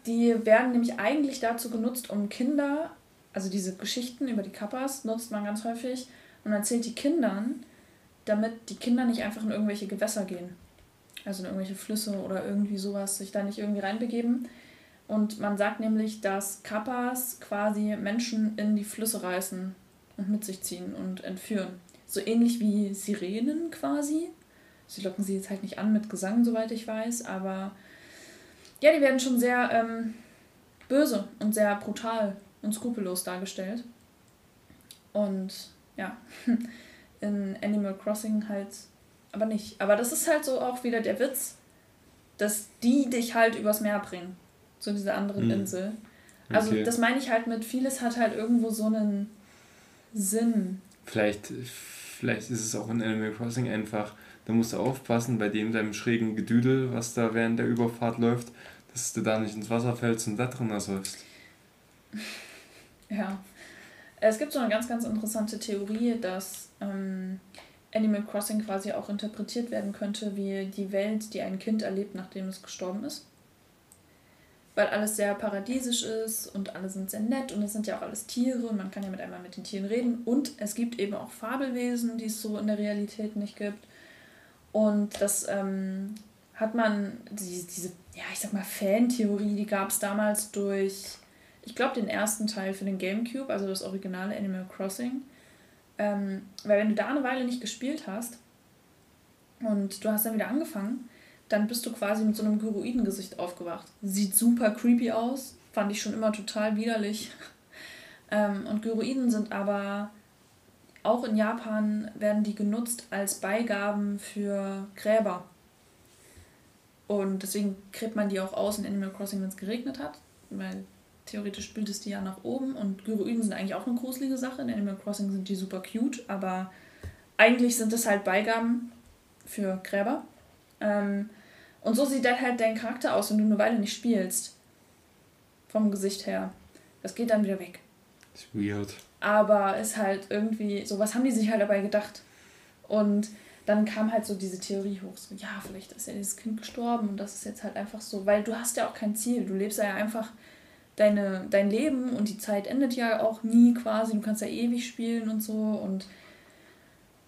die werden nämlich eigentlich dazu genutzt, um Kinder, also diese Geschichten über die Kappas nutzt man ganz häufig und erzählt die Kindern, damit die Kinder nicht einfach in irgendwelche Gewässer gehen. Also in irgendwelche Flüsse oder irgendwie sowas, sich da nicht irgendwie reinbegeben. Und man sagt nämlich, dass Kappas quasi Menschen in die Flüsse reißen und mit sich ziehen und entführen. So ähnlich wie Sirenen quasi. Sie locken sie jetzt halt nicht an mit Gesang, soweit ich weiß, aber ja, die werden schon sehr ähm, böse und sehr brutal und skrupellos dargestellt. Und ja, in Animal Crossing halt aber nicht. Aber das ist halt so auch wieder der Witz, dass die dich halt übers Meer bringen. Zu dieser anderen mhm. Insel. Also okay. das meine ich halt mit, vieles hat halt irgendwo so einen Sinn. Vielleicht vielleicht ist es auch in Animal Crossing einfach, da musst du aufpassen bei dem deinem schrägen Gedüdel, was da während der Überfahrt läuft, dass du da nicht ins Wasser fällst und da drin ersäufst. Ja. Es gibt so eine ganz, ganz interessante Theorie, dass ähm, Animal Crossing quasi auch interpretiert werden könnte wie die Welt, die ein Kind erlebt, nachdem es gestorben ist. Weil alles sehr paradiesisch ist und alle sind sehr nett und es sind ja auch alles Tiere und man kann ja mit einmal mit den Tieren reden. Und es gibt eben auch Fabelwesen, die es so in der Realität nicht gibt. Und das ähm, hat man, diese, diese, ja, ich sag mal, Fantheorie, die gab es damals durch, ich glaube, den ersten Teil für den Gamecube, also das originale Animal Crossing. Ähm, weil wenn du da eine Weile nicht gespielt hast und du hast dann wieder angefangen, dann bist du quasi mit so einem Gyroidengesicht aufgewacht. Sieht super creepy aus, fand ich schon immer total widerlich. ähm, und Gyroiden sind aber auch in Japan werden die genutzt als Beigaben für Gräber. Und deswegen gräbt man die auch aus in Animal Crossing, wenn es geregnet hat, weil theoretisch spült es die ja nach oben und Gyroiden sind eigentlich auch eine gruselige Sache. In Animal Crossing sind die super cute, aber eigentlich sind es halt Beigaben für Gräber. Ähm, und so sieht dann halt dein Charakter aus, wenn du eine Weile nicht spielst. Vom Gesicht her. Das geht dann wieder weg. Ist weird. Aber ist halt irgendwie, so was haben die sich halt dabei gedacht. Und dann kam halt so diese Theorie hoch, so ja, vielleicht ist ja dieses Kind gestorben und das ist jetzt halt einfach so, weil du hast ja auch kein Ziel. Du lebst ja einfach deine, dein Leben und die Zeit endet ja auch nie quasi. Du kannst ja ewig spielen und so. Und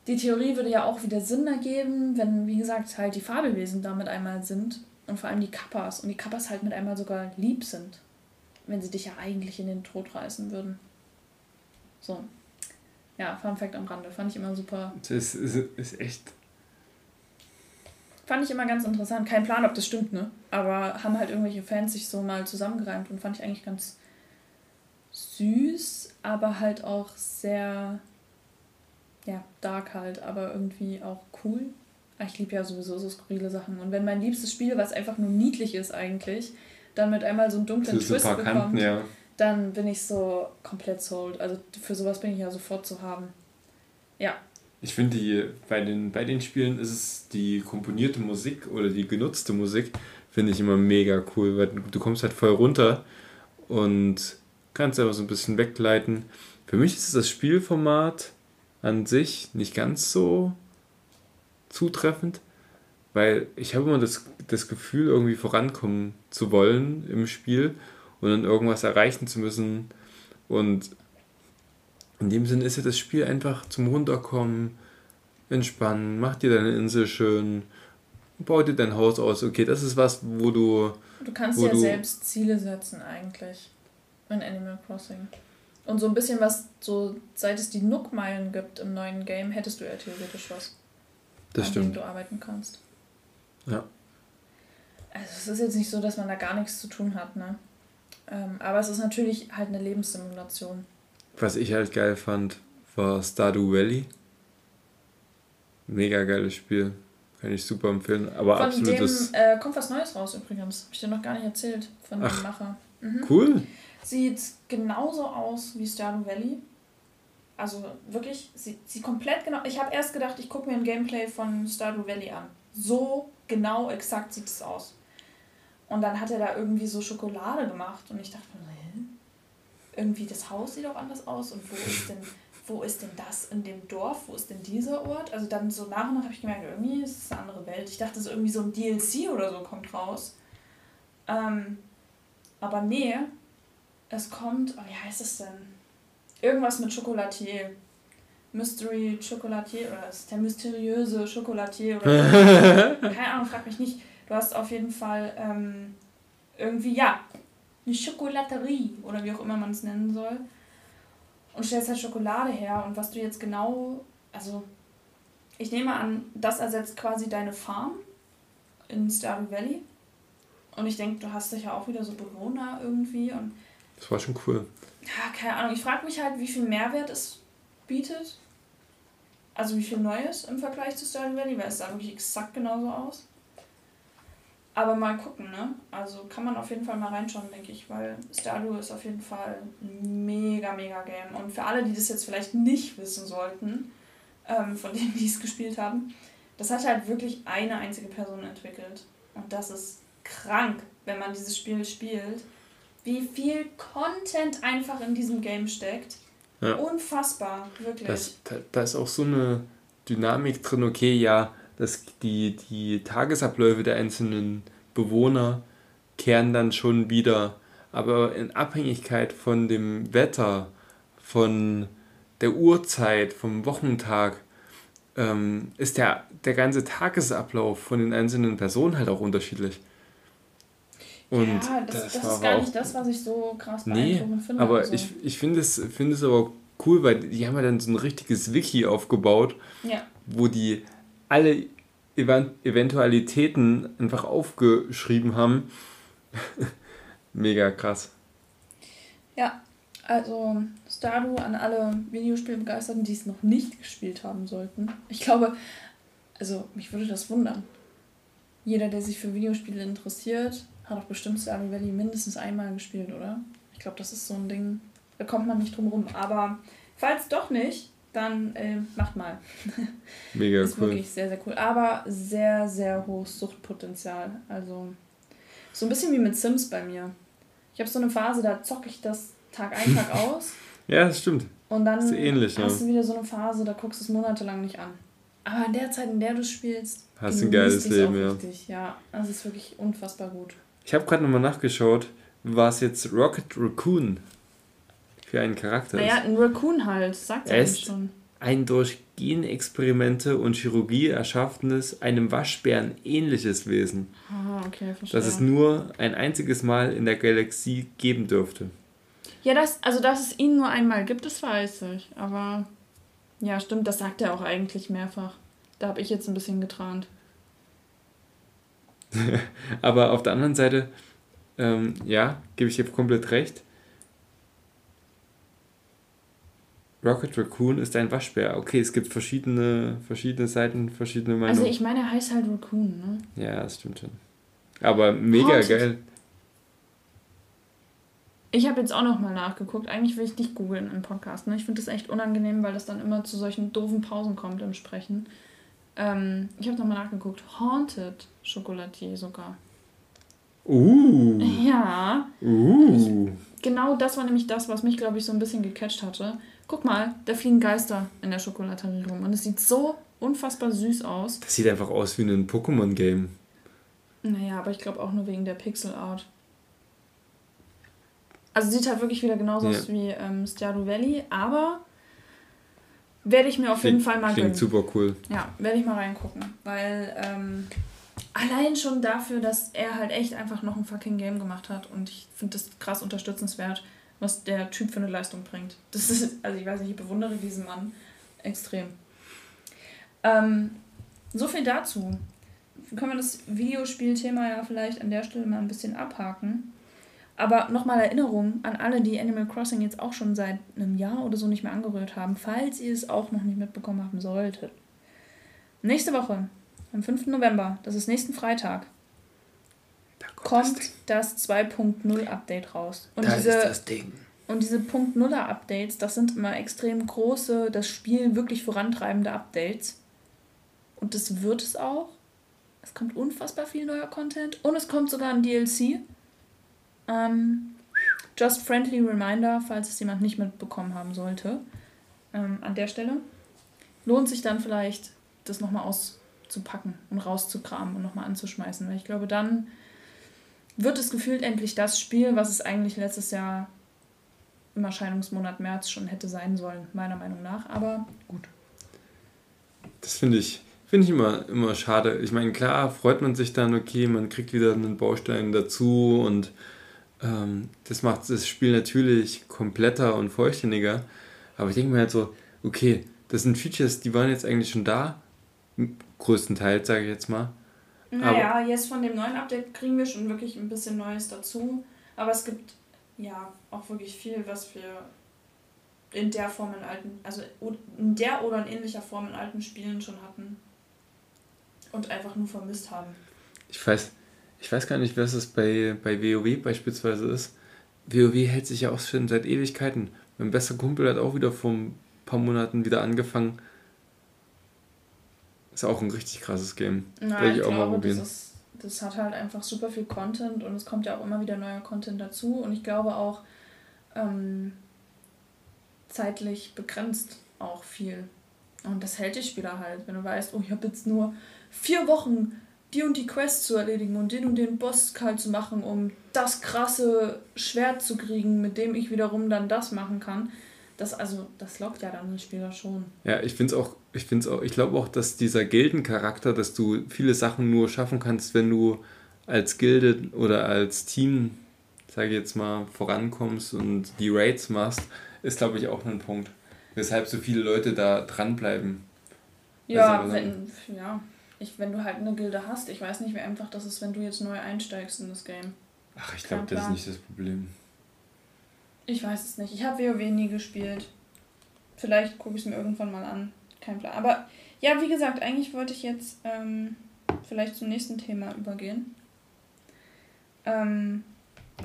die Theorie würde ja auch wieder Sinn ergeben, wenn, wie gesagt, halt die Fabelwesen damit einmal sind. Und vor allem die Kappas. Und die Kappas halt mit einmal sogar lieb sind. Wenn sie dich ja eigentlich in den Tod reißen würden. So. Ja, Fun Fact am Rande. Fand ich immer super. Das ist, ist, ist echt Fand ich immer ganz interessant. Kein Plan, ob das stimmt, ne? Aber haben halt irgendwelche Fans sich so mal zusammengereimt und fand ich eigentlich ganz süß, aber halt auch sehr, ja, dark halt, aber irgendwie auch cool. Ah, ich liebe ja sowieso so skurrile Sachen. Und wenn mein liebstes Spiel, was einfach nur niedlich ist eigentlich, dann mit einmal so einen dunklen Twist bekommt, Kanten, ja. dann bin ich so komplett sold. Also für sowas bin ich ja sofort zu haben. Ja, ich finde, bei, den, bei den Spielen ist es die komponierte Musik oder die genutzte Musik, finde ich immer mega cool, weil du kommst halt voll runter und kannst einfach so ein bisschen wegleiten. Für mich ist das Spielformat an sich nicht ganz so zutreffend, weil ich habe immer das, das Gefühl, irgendwie vorankommen zu wollen im Spiel und dann irgendwas erreichen zu müssen. Und in dem Sinne ist ja das Spiel einfach zum Runterkommen, entspannen, mach dir deine Insel schön, bau dir dein Haus aus. Okay, das ist was, wo du. Du kannst ja selbst Ziele setzen, eigentlich. In Animal Crossing. Und so ein bisschen was, so seit es die Nook-Meilen gibt im neuen Game, hättest du ja theoretisch was. Das an stimmt. dem du arbeiten kannst. Ja. Also es ist jetzt nicht so, dass man da gar nichts zu tun hat, ne? Ähm, aber es ist natürlich halt eine Lebenssimulation. Was ich halt geil fand, war Stardew Valley. Mega geiles Spiel. Kann ich super empfehlen. Aber von absolutes. Dem, äh, kommt was Neues raus übrigens. Hab ich dir noch gar nicht erzählt von Ach, dem Macher. Mhm. Cool. Sieht genauso aus wie Stardew Valley. Also wirklich, sieht, sieht komplett genau. Ich habe erst gedacht, ich gucke mir ein Gameplay von Stardew Valley an. So genau exakt sieht es aus. Und dann hat er da irgendwie so Schokolade gemacht und ich dachte mir, irgendwie das Haus sieht auch anders aus und wo ist denn, wo ist denn das in dem Dorf, wo ist denn dieser Ort? Also dann so nach und nach habe ich gemerkt, irgendwie ist es eine andere Welt. Ich dachte, so irgendwie so ein DLC oder so kommt raus. Ähm, aber nee, es kommt, oh, wie heißt es denn? Irgendwas mit Chocolatier. Mystery Chocolatier oder ist der mysteriöse Chocolatier oder keine Ahnung, frag mich nicht. Du hast auf jeden Fall ähm, irgendwie, ja, eine Schokolaterie oder wie auch immer man es nennen soll. Und stellst halt Schokolade her. Und was du jetzt genau, also ich nehme an, das ersetzt quasi deine Farm in Stardew Valley. Und ich denke, du hast sicher auch wieder so Bewohner irgendwie. Und das war schon cool. Ja, keine Ahnung. Ich frage mich halt, wie viel Mehrwert es bietet. Also wie viel Neues im Vergleich zu Stardew Valley, weil es sah wirklich exakt genauso aus. Aber mal gucken, ne? Also kann man auf jeden Fall mal reinschauen, denke ich, weil Stardew ist auf jeden Fall ein mega, mega Game. Und für alle, die das jetzt vielleicht nicht wissen sollten, ähm, von denen, die es gespielt haben. Das hat halt wirklich eine einzige Person entwickelt. Und das ist krank, wenn man dieses Spiel spielt. Wie viel Content einfach in diesem Game steckt. Ja. Unfassbar, wirklich. Das, da, da ist auch so eine Dynamik drin, okay, ja, dass die, die Tagesabläufe der einzelnen Bewohner kehren dann schon wieder. Aber in Abhängigkeit von dem Wetter, von der Uhrzeit, vom Wochentag, ähm, ist der, der ganze Tagesablauf von den einzelnen Personen halt auch unterschiedlich. Und ja, das, das, das ist gar nicht das, was ich so krass beeindruckend nee, finde. Aber also. ich, ich finde es, find es aber cool, weil die haben ja dann so ein richtiges Wiki aufgebaut, ja. wo die alle Eventualitäten einfach aufgeschrieben haben. Mega krass. Ja, also Stardew an alle Videospielbegeisterten, die es noch nicht gespielt haben sollten. Ich glaube, also mich würde das wundern. Jeder, der sich für Videospiele interessiert, hat auch bestimmt Stardew Valley mindestens einmal gespielt, oder? Ich glaube, das ist so ein Ding, da kommt man nicht drum rum. Aber falls doch nicht, dann äh, macht mal. Mega ist cool. wirklich sehr, sehr cool. Aber sehr, sehr hohes Suchtpotenzial. Also so ein bisschen wie mit Sims bei mir. Ich habe so eine Phase, da zocke ich das Tag ein, Tag aus. ja, das stimmt. Und dann ist ähnlich, hast ja. du wieder so eine Phase, da guckst du es monatelang nicht an. Aber in der Zeit, in der du spielst, hast du ein geiles Leben, ja. Richtig. Ja, also es ist wirklich unfassbar gut. Ich habe gerade nochmal nachgeschaut, was jetzt Rocket Raccoon für einen Charakter naja, ist. Naja, ein Raccoon halt, sagt er schon. Ein durch Genexperimente und Chirurgie erschaffenes, einem Waschbären ähnliches Wesen. Ah, okay, verstehe. Das es nur ein einziges Mal in der Galaxie geben dürfte. Ja, das, also dass es ihn nur einmal gibt, das weiß ich. Aber ja, stimmt, das sagt er auch eigentlich mehrfach. Da habe ich jetzt ein bisschen getrant. Aber auf der anderen Seite, ähm, ja, gebe ich dir komplett recht. Rocket Raccoon ist ein Waschbär. Okay, es gibt verschiedene, verschiedene Seiten, verschiedene Meinungen. Also ich meine, er heißt halt Raccoon, ne? Ja, das stimmt schon. Aber mega Haunted. geil. Ich habe jetzt auch noch mal nachgeguckt. Eigentlich will ich nicht googeln im Podcast. Ne? Ich finde das echt unangenehm, weil das dann immer zu solchen doofen Pausen kommt im Sprechen. Ähm, ich habe noch mal nachgeguckt. Haunted Chocolatier sogar. Uh. Ja. Uh. Ich, genau das war nämlich das, was mich, glaube ich, so ein bisschen gecatcht hatte. Guck mal, da fliegen Geister in der Schokolaterie rum. Und es sieht so unfassbar süß aus. Das sieht einfach aus wie ein Pokémon-Game. Naja, aber ich glaube auch nur wegen der Pixel Art. Also sieht halt wirklich wieder genauso ja. aus wie ähm, Stardew Valley, aber werde ich mir auf jeden Fall mal klingt gönnen. super cool. Ja, werde ich mal reingucken, weil ähm, allein schon dafür, dass er halt echt einfach noch ein fucking Game gemacht hat und ich finde das krass unterstützenswert, was der Typ für eine Leistung bringt. Das ist, also ich weiß nicht, ich bewundere diesen Mann extrem. Ähm, so viel dazu. Können wir das Videospielthema ja vielleicht an der Stelle mal ein bisschen abhaken. Aber nochmal Erinnerung an alle, die Animal Crossing jetzt auch schon seit einem Jahr oder so nicht mehr angerührt haben, falls ihr es auch noch nicht mitbekommen haben solltet. Nächste Woche, am 5. November, das ist nächsten Freitag, kommt das, das 2.0 Update raus. Und da diese, ist das Ding. Und diese Punkt Nuller Updates, das sind immer extrem große, das Spiel wirklich vorantreibende Updates. Und das wird es auch. Es kommt unfassbar viel neuer Content und es kommt sogar ein DLC. Ähm, just friendly reminder, falls es jemand nicht mitbekommen haben sollte. Ähm, an der Stelle. Lohnt sich dann vielleicht, das nochmal auszupacken und rauszukramen und nochmal anzuschmeißen. Weil ich glaube, dann wird es gefühlt endlich das Spiel, was es eigentlich letztes Jahr im Erscheinungsmonat März schon hätte sein sollen, meiner Meinung nach. Aber gut. Das finde ich, find ich immer, immer schade. Ich meine, klar freut man sich dann, okay, man kriegt wieder einen Baustein dazu und ähm, das macht das Spiel natürlich kompletter und vollständiger. Aber ich denke mir halt so, okay, das sind Features, die waren jetzt eigentlich schon da, größtenteils, sage ich jetzt mal. Naja, aber jetzt von dem neuen Update kriegen wir schon wirklich ein bisschen Neues dazu. Aber es gibt ja auch wirklich viel, was wir in der Form in alten, also in der oder in ähnlicher Form in alten Spielen schon hatten. Und einfach nur vermisst haben. Ich weiß, ich weiß gar nicht, was es bei, bei WoW beispielsweise ist. WoW hält sich ja auch schon seit Ewigkeiten. Mein bester Kumpel hat auch wieder vor ein paar Monaten wieder angefangen. Ist auch ein richtig krasses Game. Na, Will ich, ich auch mal glaube, probieren. das, ist, das hat halt einfach super viel Content und es kommt ja auch immer wieder neuer Content dazu und ich glaube auch ähm, zeitlich begrenzt auch viel. Und das hält die Spieler halt, wenn du weißt, oh, ich habe jetzt nur vier Wochen die und die Quest zu erledigen und den und den Boss kalt zu machen, um das krasse Schwert zu kriegen, mit dem ich wiederum dann das machen kann. Das also, das lockt ja dann den Spieler schon. Ja, ich finde es auch, ich finde auch, ich glaube auch, dass dieser Gildencharakter, dass du viele Sachen nur schaffen kannst, wenn du als Gilde oder als Team, sage ich jetzt mal, vorankommst und die Raids machst, ist, glaube ich, auch ein Punkt. Weshalb so viele Leute da dranbleiben. Ja, Also, wenn, ja. Ich, wenn du halt eine Gilde hast, ich weiß nicht, wie einfach das ist, wenn du jetzt neu einsteigst in das Game. Ach, ich glaube, das ist nicht das Problem. Ich weiß es nicht. Ich habe WoW nie gespielt. Vielleicht gucke ich es mir irgendwann mal an. Kein Plan. Aber ja, wie gesagt, eigentlich wollte ich jetzt ähm, vielleicht zum nächsten Thema übergehen. Ähm,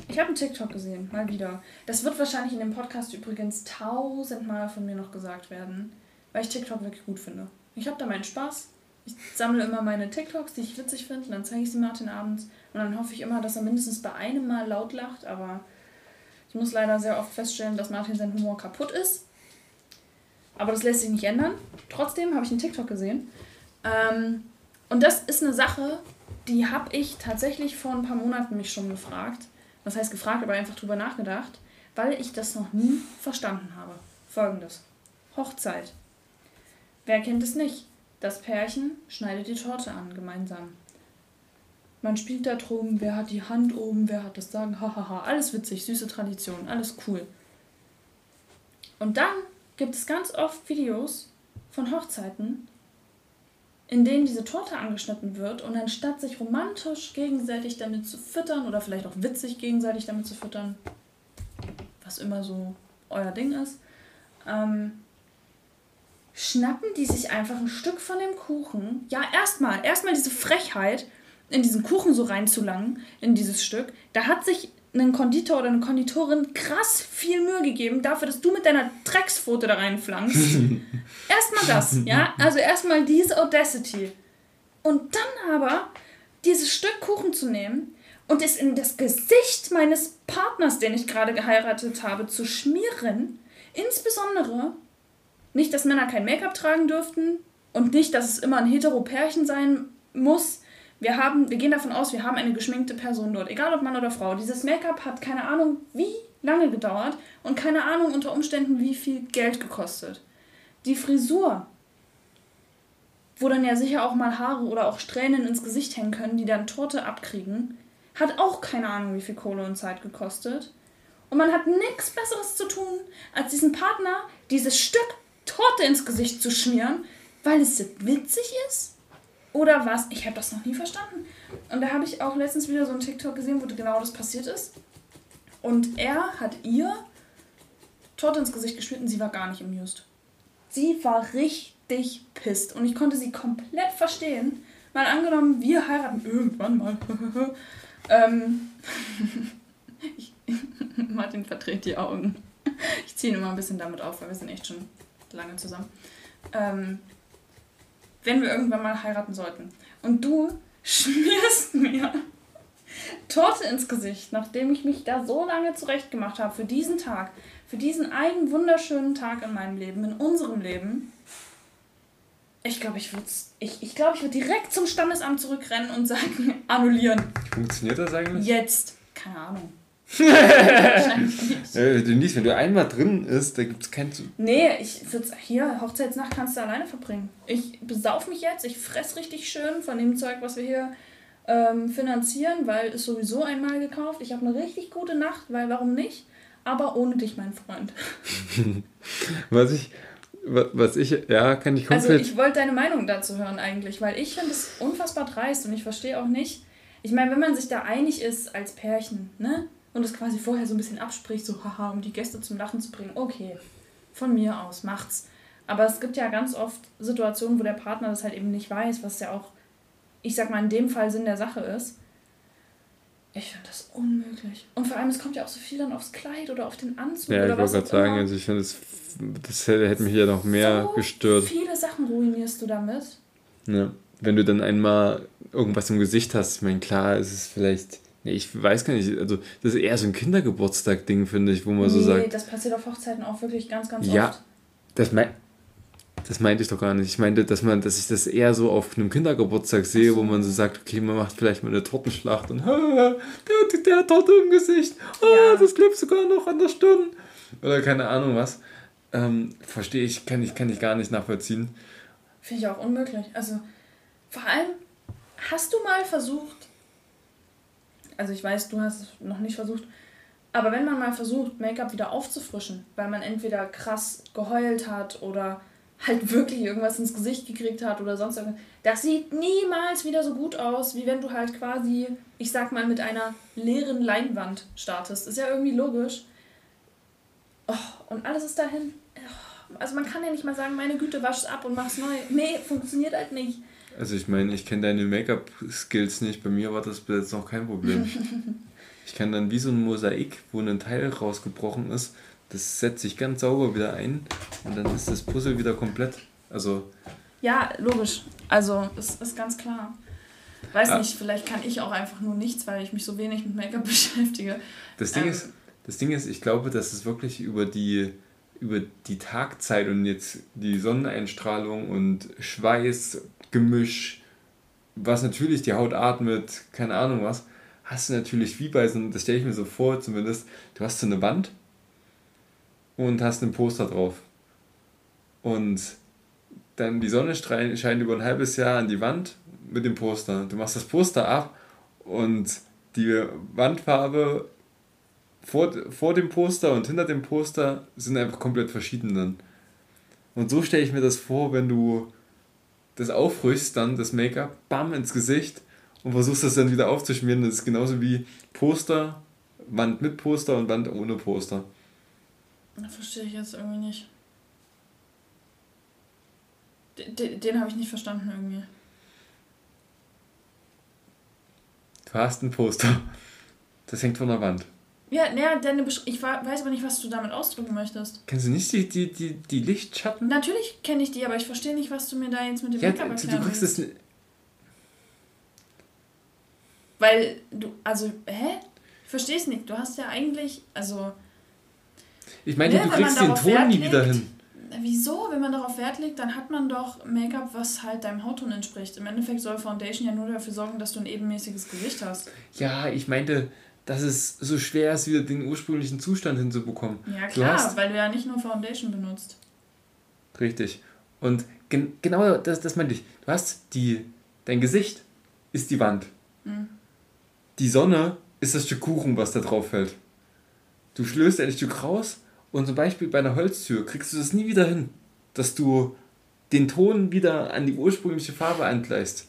ich habe einen TikTok gesehen, mal wieder. Das wird wahrscheinlich in dem Podcast übrigens tausendmal von mir noch gesagt werden, weil ich TikTok wirklich gut finde. Ich habe da meinen Spaß. Ich sammle immer meine TikToks, die ich witzig finde, und dann zeige ich sie Martin abends. Und dann hoffe ich immer, dass er mindestens bei einem Mal laut lacht, aber ich muss leider sehr oft feststellen, dass Martin sein Humor kaputt ist. Aber das lässt sich nicht ändern. Trotzdem habe ich einen TikTok gesehen. Ähm, und das ist eine Sache, die habe ich tatsächlich vor ein paar Monaten mich schon gefragt. Das heißt gefragt, aber einfach drüber nachgedacht, weil ich das noch nie verstanden habe. Folgendes. Hochzeit. Wer kennt es nicht? Das Pärchen schneidet die Torte an, gemeinsam. Man spielt da drum, wer hat die Hand oben, wer hat das Sagen, hahaha. Alles witzig, süße Tradition, alles cool. Und dann gibt es ganz oft Videos von Hochzeiten, in denen diese Torte angeschnitten wird und anstatt sich romantisch gegenseitig damit zu füttern oder vielleicht auch witzig gegenseitig damit zu füttern, was immer so euer Ding ist, ähm, schnappen die sich einfach ein Stück von dem Kuchen. Ja, erstmal, erstmal diese Frechheit, in diesen Kuchen so reinzulangen, in dieses Stück. Da hat sich ein Konditor oder eine Konditorin krass viel Mühe gegeben dafür, dass du mit deiner Dreckspfote da reinflankst. erstmal das, ja? Also erstmal diese Audacity. Und dann aber dieses Stück Kuchen zu nehmen und es in das Gesicht meines Partners, den ich gerade geheiratet habe, zu schmieren. Insbesondere nicht, dass Männer kein Make-up tragen dürften und nicht, dass es immer ein hetero-Pärchen sein muss. Wir, haben, wir gehen davon aus, wir haben eine geschminkte Person dort, egal ob Mann oder Frau. Dieses Make-up hat keine Ahnung, wie lange gedauert und keine Ahnung unter Umständen, wie viel Geld gekostet. Die Frisur, wo dann ja sicher auch mal Haare oder auch Strähnen ins Gesicht hängen können, die dann Torte abkriegen, hat auch keine Ahnung, wie viel Kohle und Zeit gekostet. Und man hat nichts Besseres zu tun, als diesen Partner dieses Stück Torte ins Gesicht zu schmieren, weil es witzig ist? Oder was? Ich habe das noch nie verstanden. Und da habe ich auch letztens wieder so einen TikTok gesehen, wo genau das passiert ist. Und er hat ihr Torte ins Gesicht geschmiert und sie war gar nicht amused. Sie war richtig pisst und ich konnte sie komplett verstehen. Mal angenommen, wir heiraten irgendwann mal. ähm, ich, Martin verdreht die Augen. Ich ziehe ihn immer ein bisschen damit auf, weil wir sind echt schon lange zusammen. Ähm, wenn wir irgendwann mal heiraten sollten und du schmierst mir Torte ins Gesicht, nachdem ich mich da so lange zurechtgemacht habe für diesen Tag, für diesen einen wunderschönen Tag in meinem Leben, in unserem Leben. Ich glaube, ich würde ich, ich glaub, ich würd direkt zum Standesamt zurückrennen und sagen, annullieren. Funktioniert das eigentlich? Jetzt. Keine Ahnung. Äh, du nicht, wenn du einmal drin ist, da gibt es kein. Zu- Nee, ich würde hier, Hochzeitsnacht kannst du alleine verbringen. Ich besauf mich jetzt, ich fress richtig schön von dem Zeug, was wir hier ähm, finanzieren, weil ist sowieso einmal gekauft. Ich habe eine richtig gute Nacht, weil warum nicht? Aber ohne dich, mein Freund. Was ich. wa- Was ich. Ja, kann ich Also komplett. ich wollte deine Meinung dazu hören eigentlich, weil ich finde es unfassbar dreist und ich verstehe auch nicht. Ich meine, wenn man sich da einig ist als Pärchen, ne? Und es quasi vorher so ein bisschen abspricht, so haha, um die Gäste zum Lachen zu bringen, okay, von mir aus, macht's. Aber es gibt ja ganz oft Situationen, wo der Partner das halt eben nicht weiß, was ja auch, ich sag mal, in dem Fall Sinn der Sache ist. Ich finde das unmöglich. Und vor allem, es kommt ja auch so viel dann aufs Kleid oder auf den Anzug ja, ich wollte gerade sagen, also ich finde, das, das hätte hätte mich ja noch mehr so gestört. Viele Sachen ruinierst du damit. Ja. Wenn du dann einmal irgendwas im Gesicht hast, ich meine, klar, ist es vielleicht. Nee, ich weiß gar nicht, also das ist eher so ein Kindergeburtstag-Ding, finde ich, wo man nee, so sagt. das passiert auf Hochzeiten auch wirklich ganz, ganz Ja, oft. das, mein, das meinte ich doch gar nicht. Ich meinte, dass man, dass ich das eher so auf einem Kindergeburtstag sehe, wo man so sagt, okay, man macht vielleicht mal eine Tortenschlacht und der, der, hat Torte im Gesicht, ah, Ja. das klebt sogar noch an der Stirn. Oder keine Ahnung was. Ähm, verstehe ich, kann ich, kann ich gar nicht nachvollziehen. Finde ich auch unmöglich. Also, vor allem, hast du mal versucht, also ich weiß, du hast es noch nicht versucht, aber wenn man mal versucht, Make-up wieder aufzufrischen, weil man entweder krass geheult hat oder halt wirklich irgendwas ins Gesicht gekriegt hat oder sonst irgendwas, das sieht niemals wieder so gut aus, wie wenn du halt quasi, ich sag mal, mit einer leeren Leinwand startest. Ist ja irgendwie logisch. Oh, und alles ist dahin. Oh, Also man kann ja nicht mal sagen, meine Güte, wasch es ab und mach's neu. Nee, funktioniert halt nicht. Also ich meine, ich kenne deine Make-up-Skills nicht. Bei mir war das bis jetzt noch kein Problem. ich kann dann wie so ein Mosaik, wo ein Teil rausgebrochen ist, das setze ich ganz sauber wieder ein und dann ist das Puzzle wieder komplett. Also Ja, logisch. Also, es ist ganz klar. Weiß Ah. nicht, vielleicht kann ich auch einfach nur nichts, weil ich mich so wenig mit Make-up beschäftige. das Ding Ähm. ist, das Ding ist, ich glaube, dass es wirklich über die über die Tagzeit und jetzt die Sonneneinstrahlung und Schweiß, Gemisch, was natürlich die Haut atmet, keine Ahnung was, hast du natürlich wie bei so einem, das stelle ich mir so vor zumindest, du hast so eine Wand und hast ein Poster drauf. Und dann die Sonne scheint über ein halbes Jahr an die Wand mit dem Poster. Du machst das Poster ab und die Wandfarbe vor, vor dem Poster und hinter dem Poster sind einfach komplett verschieden dann. Und so stelle ich mir das vor, wenn du das aufrüchst, dann das Make-up, bam, ins Gesicht und versuchst das dann wieder aufzuschmieren. Das ist genauso wie Poster, Wand mit Poster und Wand ohne Poster. Das verstehe ich jetzt irgendwie nicht. Den, den, den habe ich nicht verstanden irgendwie. Du hast ein Poster. Das hängt von der Wand. Ja, naja, deine Besch ich weiß aber nicht, was du damit ausdrücken möchtest. Kennst du nicht die, die, die, die Lichtschatten? Natürlich kenne ich die, aber ich verstehe nicht, was du mir da jetzt mit dem Ja, Make-up du, du erklären kriegst es. Weil du, also, hä? Ich verstehe es nicht. Du hast ja eigentlich, also, Ich meine, Ja, du kriegst den Ton nie wieder hin. wieso? Wenn man darauf Wert legt, dann hat man doch Make-up, was halt deinem Hautton entspricht. Im Endeffekt soll Foundation ja nur dafür sorgen, dass du ein ebenmäßiges Gesicht hast. Ja, ich meinte, dass es so schwer ist, wieder den ursprünglichen Zustand hinzubekommen. Ja, Du klar, hast- weil du ja nicht nur Foundation benutzt. Richtig. Und gen genau das, das meinte ich. Du hast die, dein Gesicht ist die Wand. Mhm. Die Sonne ist das Stück Kuchen, was da drauf fällt. Du schlöst ein Stück raus und zum Beispiel bei einer Holztür kriegst du das nie wieder hin, dass du den Ton wieder an die ursprüngliche Farbe angleichst.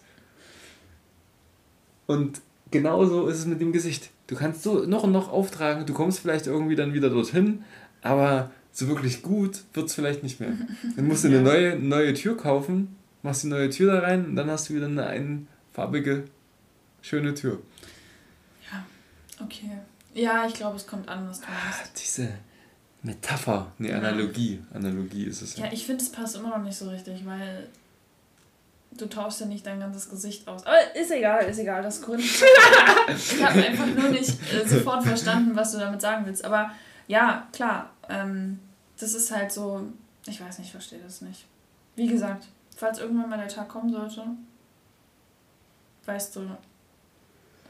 Und genauso ist es mit dem Gesicht. Du kannst so noch und noch auftragen, du kommst vielleicht irgendwie dann wieder dorthin, aber so wirklich gut wird es vielleicht nicht mehr. Dann musst du eine Ja. neue, neue Tür kaufen, machst die neue Tür da rein und dann hast du wieder eine einfarbige, schöne Tür. Okay. Ja, ich glaube, es kommt an, was du meinst. Diese Metapher, ne, Analogie. Analogie ist es. Ja, ich finde, es passt immer noch nicht so richtig, weil du tauschst ja nicht dein ganzes Gesicht aus. Aber ist egal, ist egal, das Grund. ich habe einfach nur nicht äh, sofort verstanden, was du damit sagen willst. Aber ja, klar, ähm, das ist halt so, ich weiß nicht, ich verstehe das nicht. Wie gesagt, falls irgendwann mal der Tag kommen sollte, weißt du,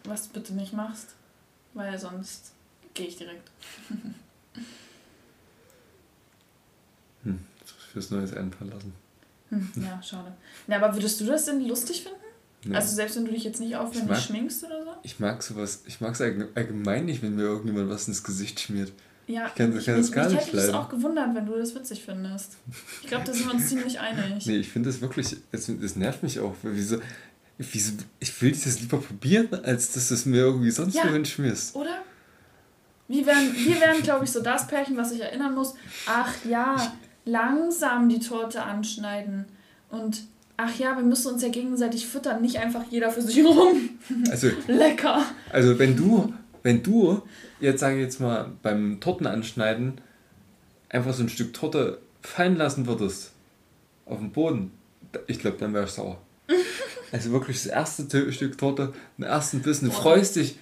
was du bitte nicht machst, weil sonst gehe ich direkt. Hm, fürs Neues einfallen lassen. Hm, ja, schade. Na, aber würdest du das denn lustig finden? Nee. Also selbst wenn du dich jetzt nicht Ich aufwendig mag- schminkst oder so? ich mag sowas, ich mag es allgemein nicht, wenn mir irgendjemand was ins Gesicht schmiert. Ja, Ich kann- kann das gar mich nicht hätte es auch gewundert, wenn du das witzig findest. Ich glaube, da sind wir uns ziemlich einig. Nee, ich finde das wirklich, es, das nervt mich auch. Wieso, wieso, ich will das lieber probieren, als dass du es mir irgendwie sonst Ja. wohin schmierst. Oder? Wir wären, wir wären glaube ich, so das Pärchen, was sich erinnern muss. Ach ja, langsam die Torte anschneiden. Und ach ja, wir müssen uns ja gegenseitig füttern, nicht einfach jeder für sich rum. Also, Lecker. also wenn du, wenn du, jetzt sage ich jetzt mal, beim Tortenanschneiden einfach so ein Stück Torte fallen lassen würdest auf den Boden, ich glaube, dann wärst du sauer. Also wirklich das erste Stück Torte, den ersten Bissen, du freust dich,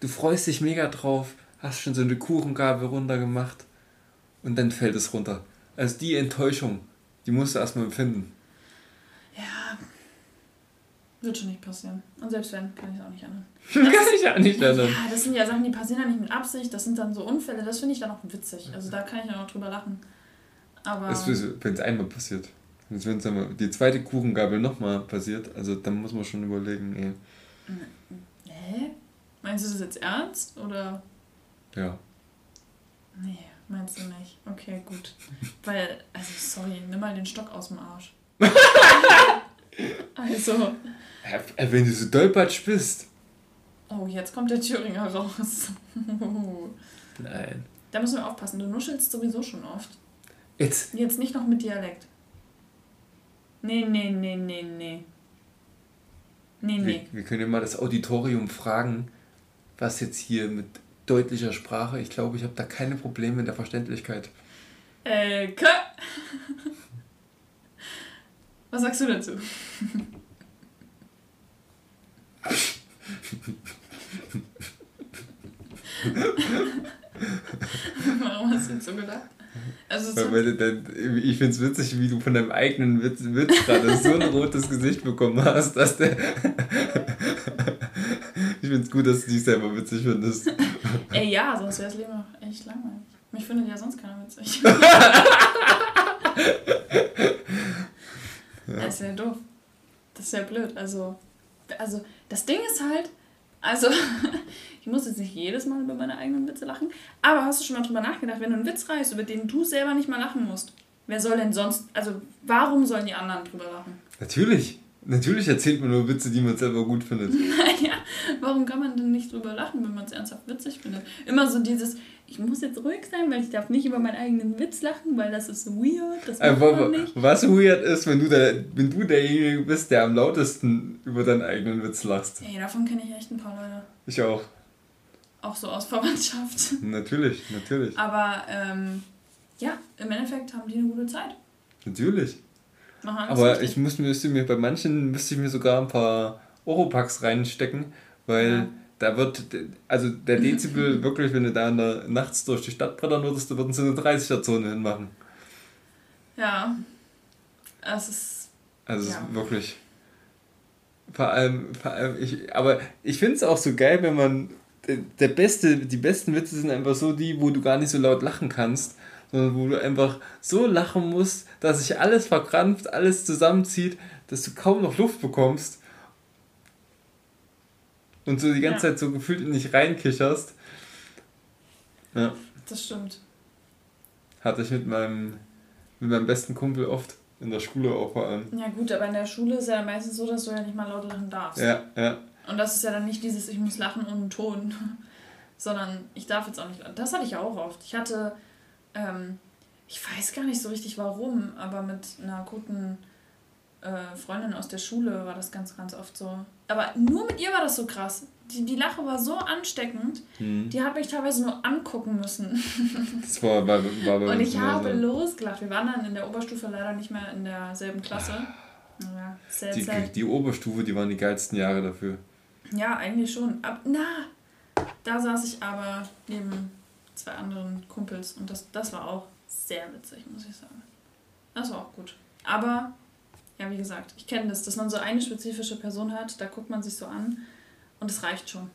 du freust dich mega drauf, hast schon so eine Kuchengabel runtergemacht und dann fällt es runter. Also die Enttäuschung, die musst du erstmal empfinden. Ja, wird schon nicht passieren. Und selbst wenn, kann ich es auch nicht ändern. kann ich auch nicht ändern. Ja, das sind ja Sachen, die passieren ja nicht mit Absicht, das sind dann so Unfälle, das finde ich dann auch witzig. Also da kann ich ja auch drüber lachen. Aber. Wenn es einmal passiert. Wenn es die zweite Kuchengabel nochmal passiert, also dann muss man schon überlegen, ey. Hä? Meinst du das jetzt ernst? Oder? Ja. Nee, meinst du nicht. Okay, gut. Weil, also sorry, nimm mal den Stock aus dem Arsch. also. Wenn du so dolpatsch bist. Oh, jetzt kommt der Thüringer raus. Nein. Da müssen wir aufpassen. Du nuschelst sowieso schon oft. Jetzt? Jetzt nicht noch mit Dialekt. Nee, nee, nee, nee, nee. Nee, nee. Wir, wir können ja mal das Auditorium fragen, was jetzt hier mit deutlicher Sprache, ich glaube, ich habe da keine Probleme in der Verständlichkeit. Äh, K Was sagst du dazu? Warum hast du jetzt so gedacht? Also so ich finde es witzig, wie du von deinem eigenen Witz, Witz gerade so ein rotes Gesicht bekommen hast, dass der. ich finde es gut, dass du dich selber witzig findest. Ey, ja, sonst wäre das Leben auch echt langweilig. Mich findet ja sonst keiner witzig. ja. Das ist ja doof. Das ist ja blöd. Also, also, das Ding ist halt, also, ich muss jetzt nicht jedes Mal über meine eigenen Witze lachen, aber hast du schon mal drüber nachgedacht, wenn du einen Witz reißt, über den du selber nicht mal lachen musst, wer soll denn sonst, also warum sollen die anderen drüber lachen? Natürlich. Natürlich erzählt man nur Witze, die man selber gut findet. Naja, warum kann man denn nicht drüber lachen, wenn man es ernsthaft witzig findet? Immer so dieses, ich muss jetzt ruhig sein, weil ich darf nicht über meinen eigenen Witz lachen, weil das ist weird, das macht man nicht. Was weird ist, wenn du, der, wenn du derjenige bist, der am lautesten über deinen eigenen Witz lachst. Ey, davon kenne ich echt ein paar Leute. Ich auch. Auch so aus Verwandtschaft. Natürlich, natürlich. Aber ähm, ja, im Endeffekt haben die eine gute Zeit. Natürlich. Aber ich muss, müsste mir bei manchen müsste ich mir sogar ein paar Oropax reinstecken, weil ja. Da wird, also der Dezibel wirklich, wenn du da in der, nachts durch die Stadt brettern würdest, da würden sie eine 30er-Zone hinmachen. Ja. Es ist. Also ja. ist wirklich. Vor allem, vor allem ich, aber ich finde es auch so geil, wenn man. Der beste, die besten Witze sind einfach so die, wo du gar nicht so laut lachen kannst, sondern wo du einfach so lachen musst, dass sich alles verkrampft, alles zusammenzieht, dass du kaum noch Luft bekommst und so die ganze ja. Zeit so gefühlt nicht reinkicherst. Ja. Das stimmt. Hatte ich mit meinem, mit meinem besten Kumpel oft. In der Schule auch vor allem. Ja gut, aber in der Schule ist ja meistens so, dass du ja nicht mal laut lachen darfst. Ja, ja. Und das ist ja dann nicht dieses, ich muss lachen ohne Ton, sondern ich darf jetzt auch nicht. Das hatte ich auch oft. Ich hatte ähm, ich weiß gar nicht so richtig warum, aber mit einer guten äh, Freundin aus der Schule war das ganz, ganz oft so. Aber nur mit ihr war das so krass. Die, die Lache war so ansteckend, mhm. die hat mich teilweise nur angucken müssen. das war, war, war bei Und ich habe losgelacht. Wir waren dann in der Oberstufe leider nicht mehr in derselben Klasse. Ja, sad, die, sad. die Oberstufe, die waren die geilsten Jahre dafür. Ja, eigentlich schon. Ab, na, da saß ich aber neben zwei anderen Kumpels und das, das war auch sehr witzig, muss ich sagen. Das war auch gut. Aber, ja, wie gesagt, ich kenne das, dass man so eine spezifische Person hat, da guckt man sich so an und es reicht schon.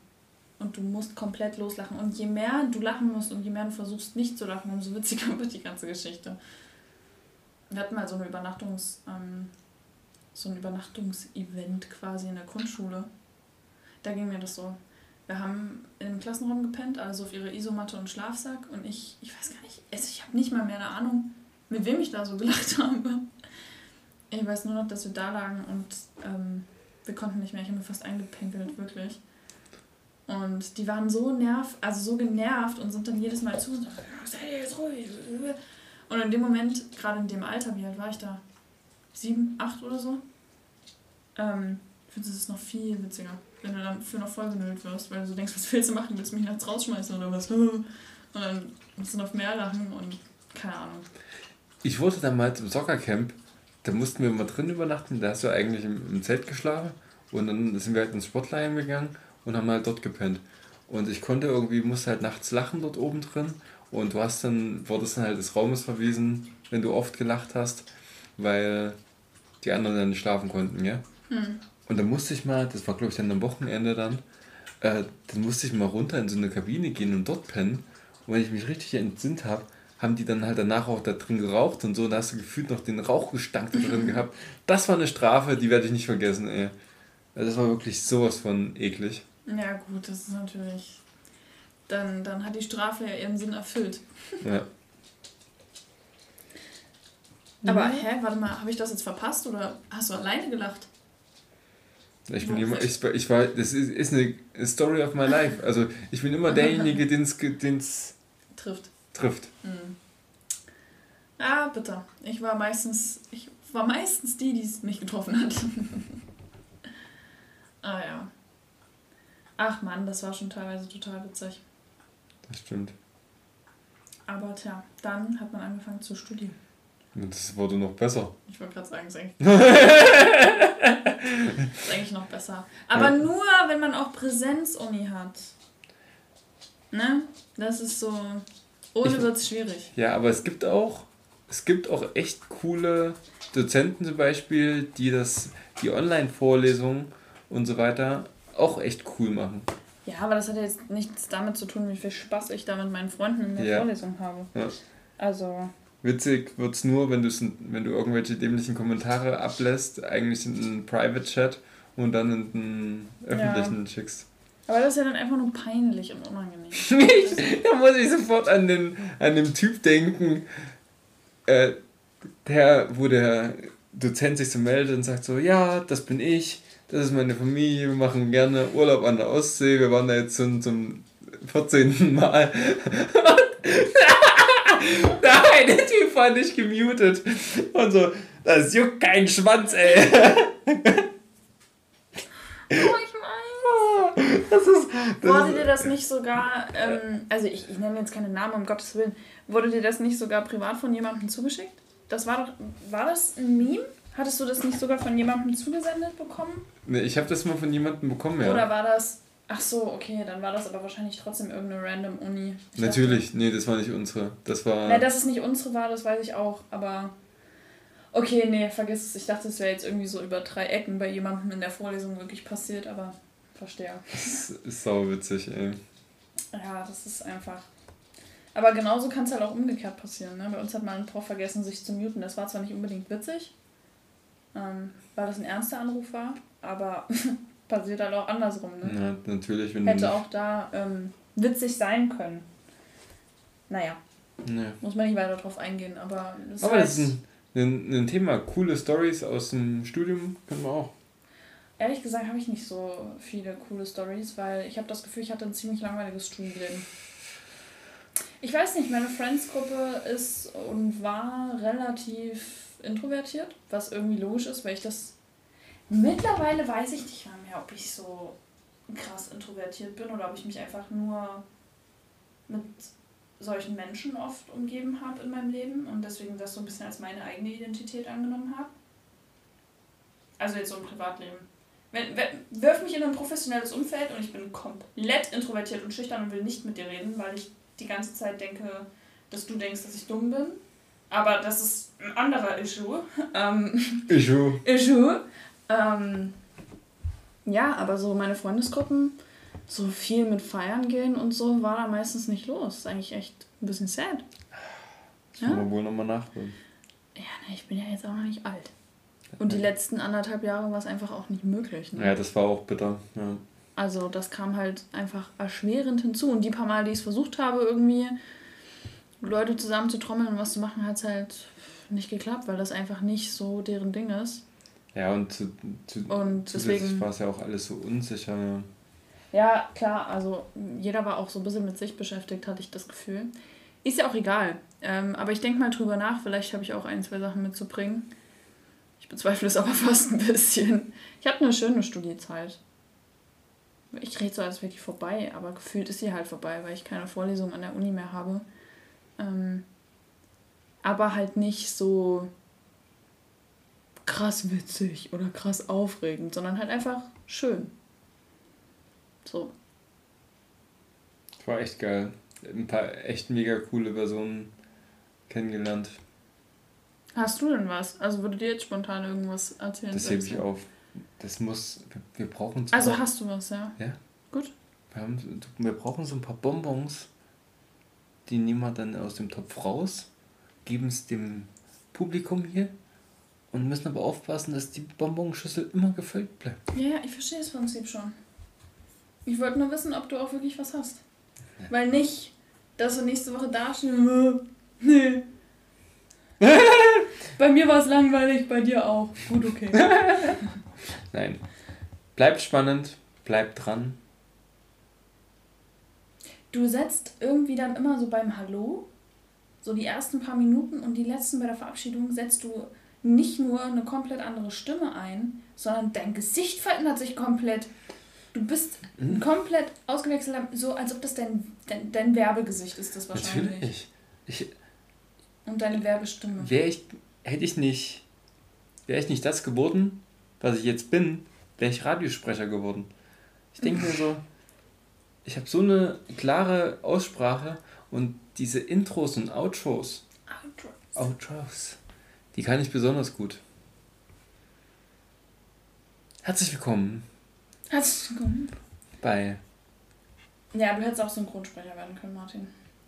Und du musst komplett loslachen. Und je mehr du lachen musst und je mehr du versuchst nicht zu lachen, umso witziger wird die ganze Geschichte. Wir hatten mal so eine Übernachtungs, ähm, so ein Übernachtungsevent quasi in der Grundschule. Da ging mir das so. Wir haben im Klassenraum gepennt, also auf ihre Isomatte und Schlafsack. Und ich, ich weiß gar nicht, also ich habe nicht mal mehr eine Ahnung, mit wem ich da so gelacht habe. Ich weiß nur noch, dass wir da lagen und ähm, wir konnten nicht mehr. Ich habe mir fast eingepinkelt, wirklich. Und die waren so nerv, also so genervt und sind dann jedes Mal zu und in dem Moment, gerade in dem Alter, wie alt war ich da? Sieben, acht oder so? Ähm, ich finde, es ist noch viel witziger wenn du dann für eine Folge genölt wirst, weil du so denkst, was willst du machen? Willst du mich nachts rausschmeißen oder was? Und dann musst du noch mehr lachen und keine Ahnung. Ich wurde dann mal zum Soccercamp, da mussten wir mal drin übernachten, da hast du eigentlich im, im Zelt geschlafen Und dann sind wir halt ins Sportline gegangen und haben halt dort gepennt. Und ich konnte irgendwie, musste halt nachts lachen dort oben drin. Und du hast dann, wurdest dann halt des Raumes verwiesen, wenn du oft gelacht hast, weil die anderen dann nicht schlafen konnten, ja. Hm. Und dann musste ich mal, das war glaube ich dann am Wochenende dann, äh, dann musste ich mal runter in so eine Kabine gehen und dort pennen. Und wenn ich mich richtig entsinnt habe, haben die dann halt danach auch da drin geraucht und so. Und da hast du gefühlt noch den Rauchgestank da drin gehabt. Das war eine Strafe, die werde ich nicht vergessen, ey. Also das war wirklich sowas von eklig. Ja, gut, das ist natürlich. Dann, dann hat die Strafe ja ihren Sinn erfüllt. Ja. Aber, mhm. hä, warte mal, habe ich das jetzt verpasst oder hast du alleine gelacht? Ich bin immer, ich, ich war, das ist, ist eine Story of my life. Also ich bin immer derjenige, den es trifft. Trifft. Mhm. Ah, bitte. Ich war meistens, ich war meistens die, die es mich getroffen hat. ah ja. Ach man, das war schon teilweise total witzig. Das stimmt. Aber tja, dann hat man angefangen zu studieren. Und das wurde noch besser. Ich wollte gerade sagen, es ist eigentlich, ist eigentlich noch besser. Aber ja. nur, wenn man auch Präsenzuni hat. Ne? Das ist so. Ohne wird es schwierig. Ja, aber es gibt auch, es gibt auch echt coole Dozenten zum Beispiel, die das, die Online-Vorlesungen und so weiter auch echt cool machen. Ja, aber das hat ja jetzt nichts damit zu tun, wie viel Spaß ich da mit meinen Freunden in der ja. Vorlesung habe. Ja. Also. Witzig wird es nur, wenn, wenn du irgendwelche dämlichen Kommentare ablässt, eigentlich in einen Private-Chat und dann in einen öffentlichen ja. schickst. Aber das ist ja dann einfach nur peinlich und unangenehm. da muss ich sofort an den, an den Typ denken, äh, der, wo der Dozent sich so meldet und sagt so, ja, das bin ich, das ist meine Familie, wir machen gerne Urlaub an der Ostsee, wir waren da jetzt zum, zum 14. Mal. Nein, der Typ war nicht gemutet. Und so, das juckt keinen Schwanz, ey. Oh, ich weiß. Das ist, das Wurde dir das nicht sogar, ähm, also ich, ich nenne jetzt keine Namen, um Gottes Willen, wurde dir das nicht sogar privat von jemandem zugeschickt? Das war doch, war das ein Meme? Hattest du das nicht sogar von jemandem zugesendet bekommen? Nee, ich habe das mal von jemandem bekommen, ja. Oder war das. Ach so, okay, dann war das aber wahrscheinlich trotzdem irgendeine random Uni. Ich Natürlich, dachte, nee, das war nicht unsere. Das war. Nee, dass es nicht unsere war, das weiß ich auch, aber. Okay, nee, vergiss es. Ich dachte, es wäre jetzt irgendwie so über drei Ecken bei jemandem in der Vorlesung wirklich passiert, aber verstehe. Das ist sau witzig, ey. Ja, das ist einfach. Aber genauso kann es halt auch umgekehrt passieren. Ne? Bei uns hat mal ein Prof vergessen, sich zu muten. Das war zwar nicht unbedingt witzig, ähm, weil das ein ernster Anruf war, aber passiert halt auch andersrum. Ne? Ja, natürlich. Wenn Hätte auch da ähm, witzig sein können. Naja. Ja. Muss man nicht weiter drauf eingehen, aber das, aber das ist ein, ein, ein Thema. Coole Stories aus dem Studium können wir auch. Ehrlich gesagt habe ich nicht so viele coole Stories, weil ich habe das Gefühl, ich hatte ein ziemlich langweiliges Studienleben. Ich weiß nicht, meine Friends-Gruppe ist und war relativ introvertiert, was irgendwie logisch ist, weil ich das. Mittlerweile weiß ich nicht mehr, ob ich so krass introvertiert bin oder ob ich mich einfach nur mit solchen Menschen oft umgeben habe in meinem Leben und deswegen das so ein bisschen als meine eigene Identität angenommen habe. Also jetzt so im Privatleben. Wenn, wenn, wirf mich in ein professionelles Umfeld und ich bin komplett introvertiert und schüchtern und will nicht mit dir reden, weil ich die ganze Zeit denke, dass du denkst, dass ich dumm bin aber das ist ein anderer Issue. Ähm, Issue. Issue. Ähm, ja, aber so meine Freundesgruppen, so viel mit Feiern gehen und so, war da meistens nicht los. Das ist eigentlich echt ein bisschen sad. Das ja? wir wohl nochmal nachholen. Ja, ne, ich bin ja jetzt auch noch nicht alt. Und die letzten anderthalb Jahre war es einfach auch nicht möglich. Ne? Ja, das war auch bitter. Ja. Also das kam halt einfach erschwerend hinzu. Und die paar Mal, die ich es versucht habe, irgendwie Leute zusammen zu trommeln und was zu machen, hat es halt nicht geklappt, weil das einfach nicht so deren Ding ist. Ja, und, zu, zu, und deswegen war es ja auch alles so unsicher. Ja, klar, also jeder war auch so ein bisschen mit sich beschäftigt, hatte ich das Gefühl. Ist ja auch egal. Ähm, aber ich denke mal drüber nach, vielleicht habe ich auch ein, zwei Sachen mitzubringen. Ich bezweifle es aber fast ein bisschen. Ich hatte eine schöne Studiezeit. Ich rede so, als wäre die vorbei, aber gefühlt ist sie halt vorbei, weil ich keine Vorlesung an der Uni mehr habe. Ähm, aber halt nicht so krass witzig oder krass aufregend, sondern halt einfach schön. So. War echt geil. Ein paar echt mega coole Personen kennengelernt. Hast du denn was? Also würde dir jetzt spontan irgendwas erzählen? Das hebe ich auf. Das muss. Wir, wir brauchen so Also hast du was, ja? Ja. Gut. Wir, haben, wir brauchen so ein paar Bonbons. Die nehmen wir dann aus dem Topf raus, geben es dem Publikum hier und müssen aber aufpassen, dass die Bonbonschüssel immer gefüllt bleibt. Ja, ja, ich verstehe das Prinzip schon. Ich wollte nur wissen, ob du auch wirklich was hast. Weil nicht, dass du nächste Woche da stehst. Nee. Bei mir war es langweilig, bei dir auch. Gut, okay. Nein. Bleibt spannend, bleibt dran. Du setzt irgendwie dann immer so beim Hallo, so die ersten paar Minuten und die letzten bei der Verabschiedung setzt du nicht nur eine komplett andere Stimme ein, sondern dein Gesicht verändert sich komplett. Du bist Mhm. komplett ausgewechselt, so als ob das dein, dein, dein Werbegesicht ist, das wahrscheinlich. Natürlich. Ich, Und deine Werbestimme. wäre ich, hätte ich nicht, wäre ich nicht das geworden, was ich jetzt bin, wäre ich Radiosprecher geworden. Ich denke mir so, ich habe so eine klare Aussprache und diese Intros und Outros, Outros, die kann ich besonders gut. Herzlich willkommen Herzlich willkommen. bei Ja, du hättest auch Synchronsprecher werden können, Martin.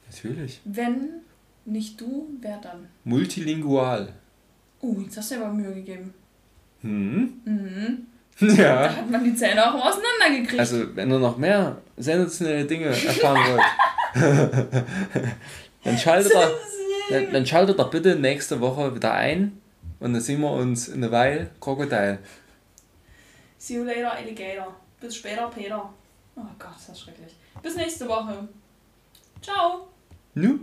Natürlich Wenn nicht du, wer dann? Multilingual. Uh, jetzt hast du dir aber Mühe gegeben. Hm? Mhm. Da Ja. hat man die Zähne auch auseinandergekriegt. Also, wenn ihr noch mehr sensationelle Dinge erfahren wollt, dann schaltet ihr, dann, dann schaltet doch bitte nächste Woche wieder ein und dann sehen wir uns in der Weile Krokodil. See you later, Alligator. Bis später, Peter. Oh Gott, ist das schrecklich. Bis nächste Woche. Ciao. Nu?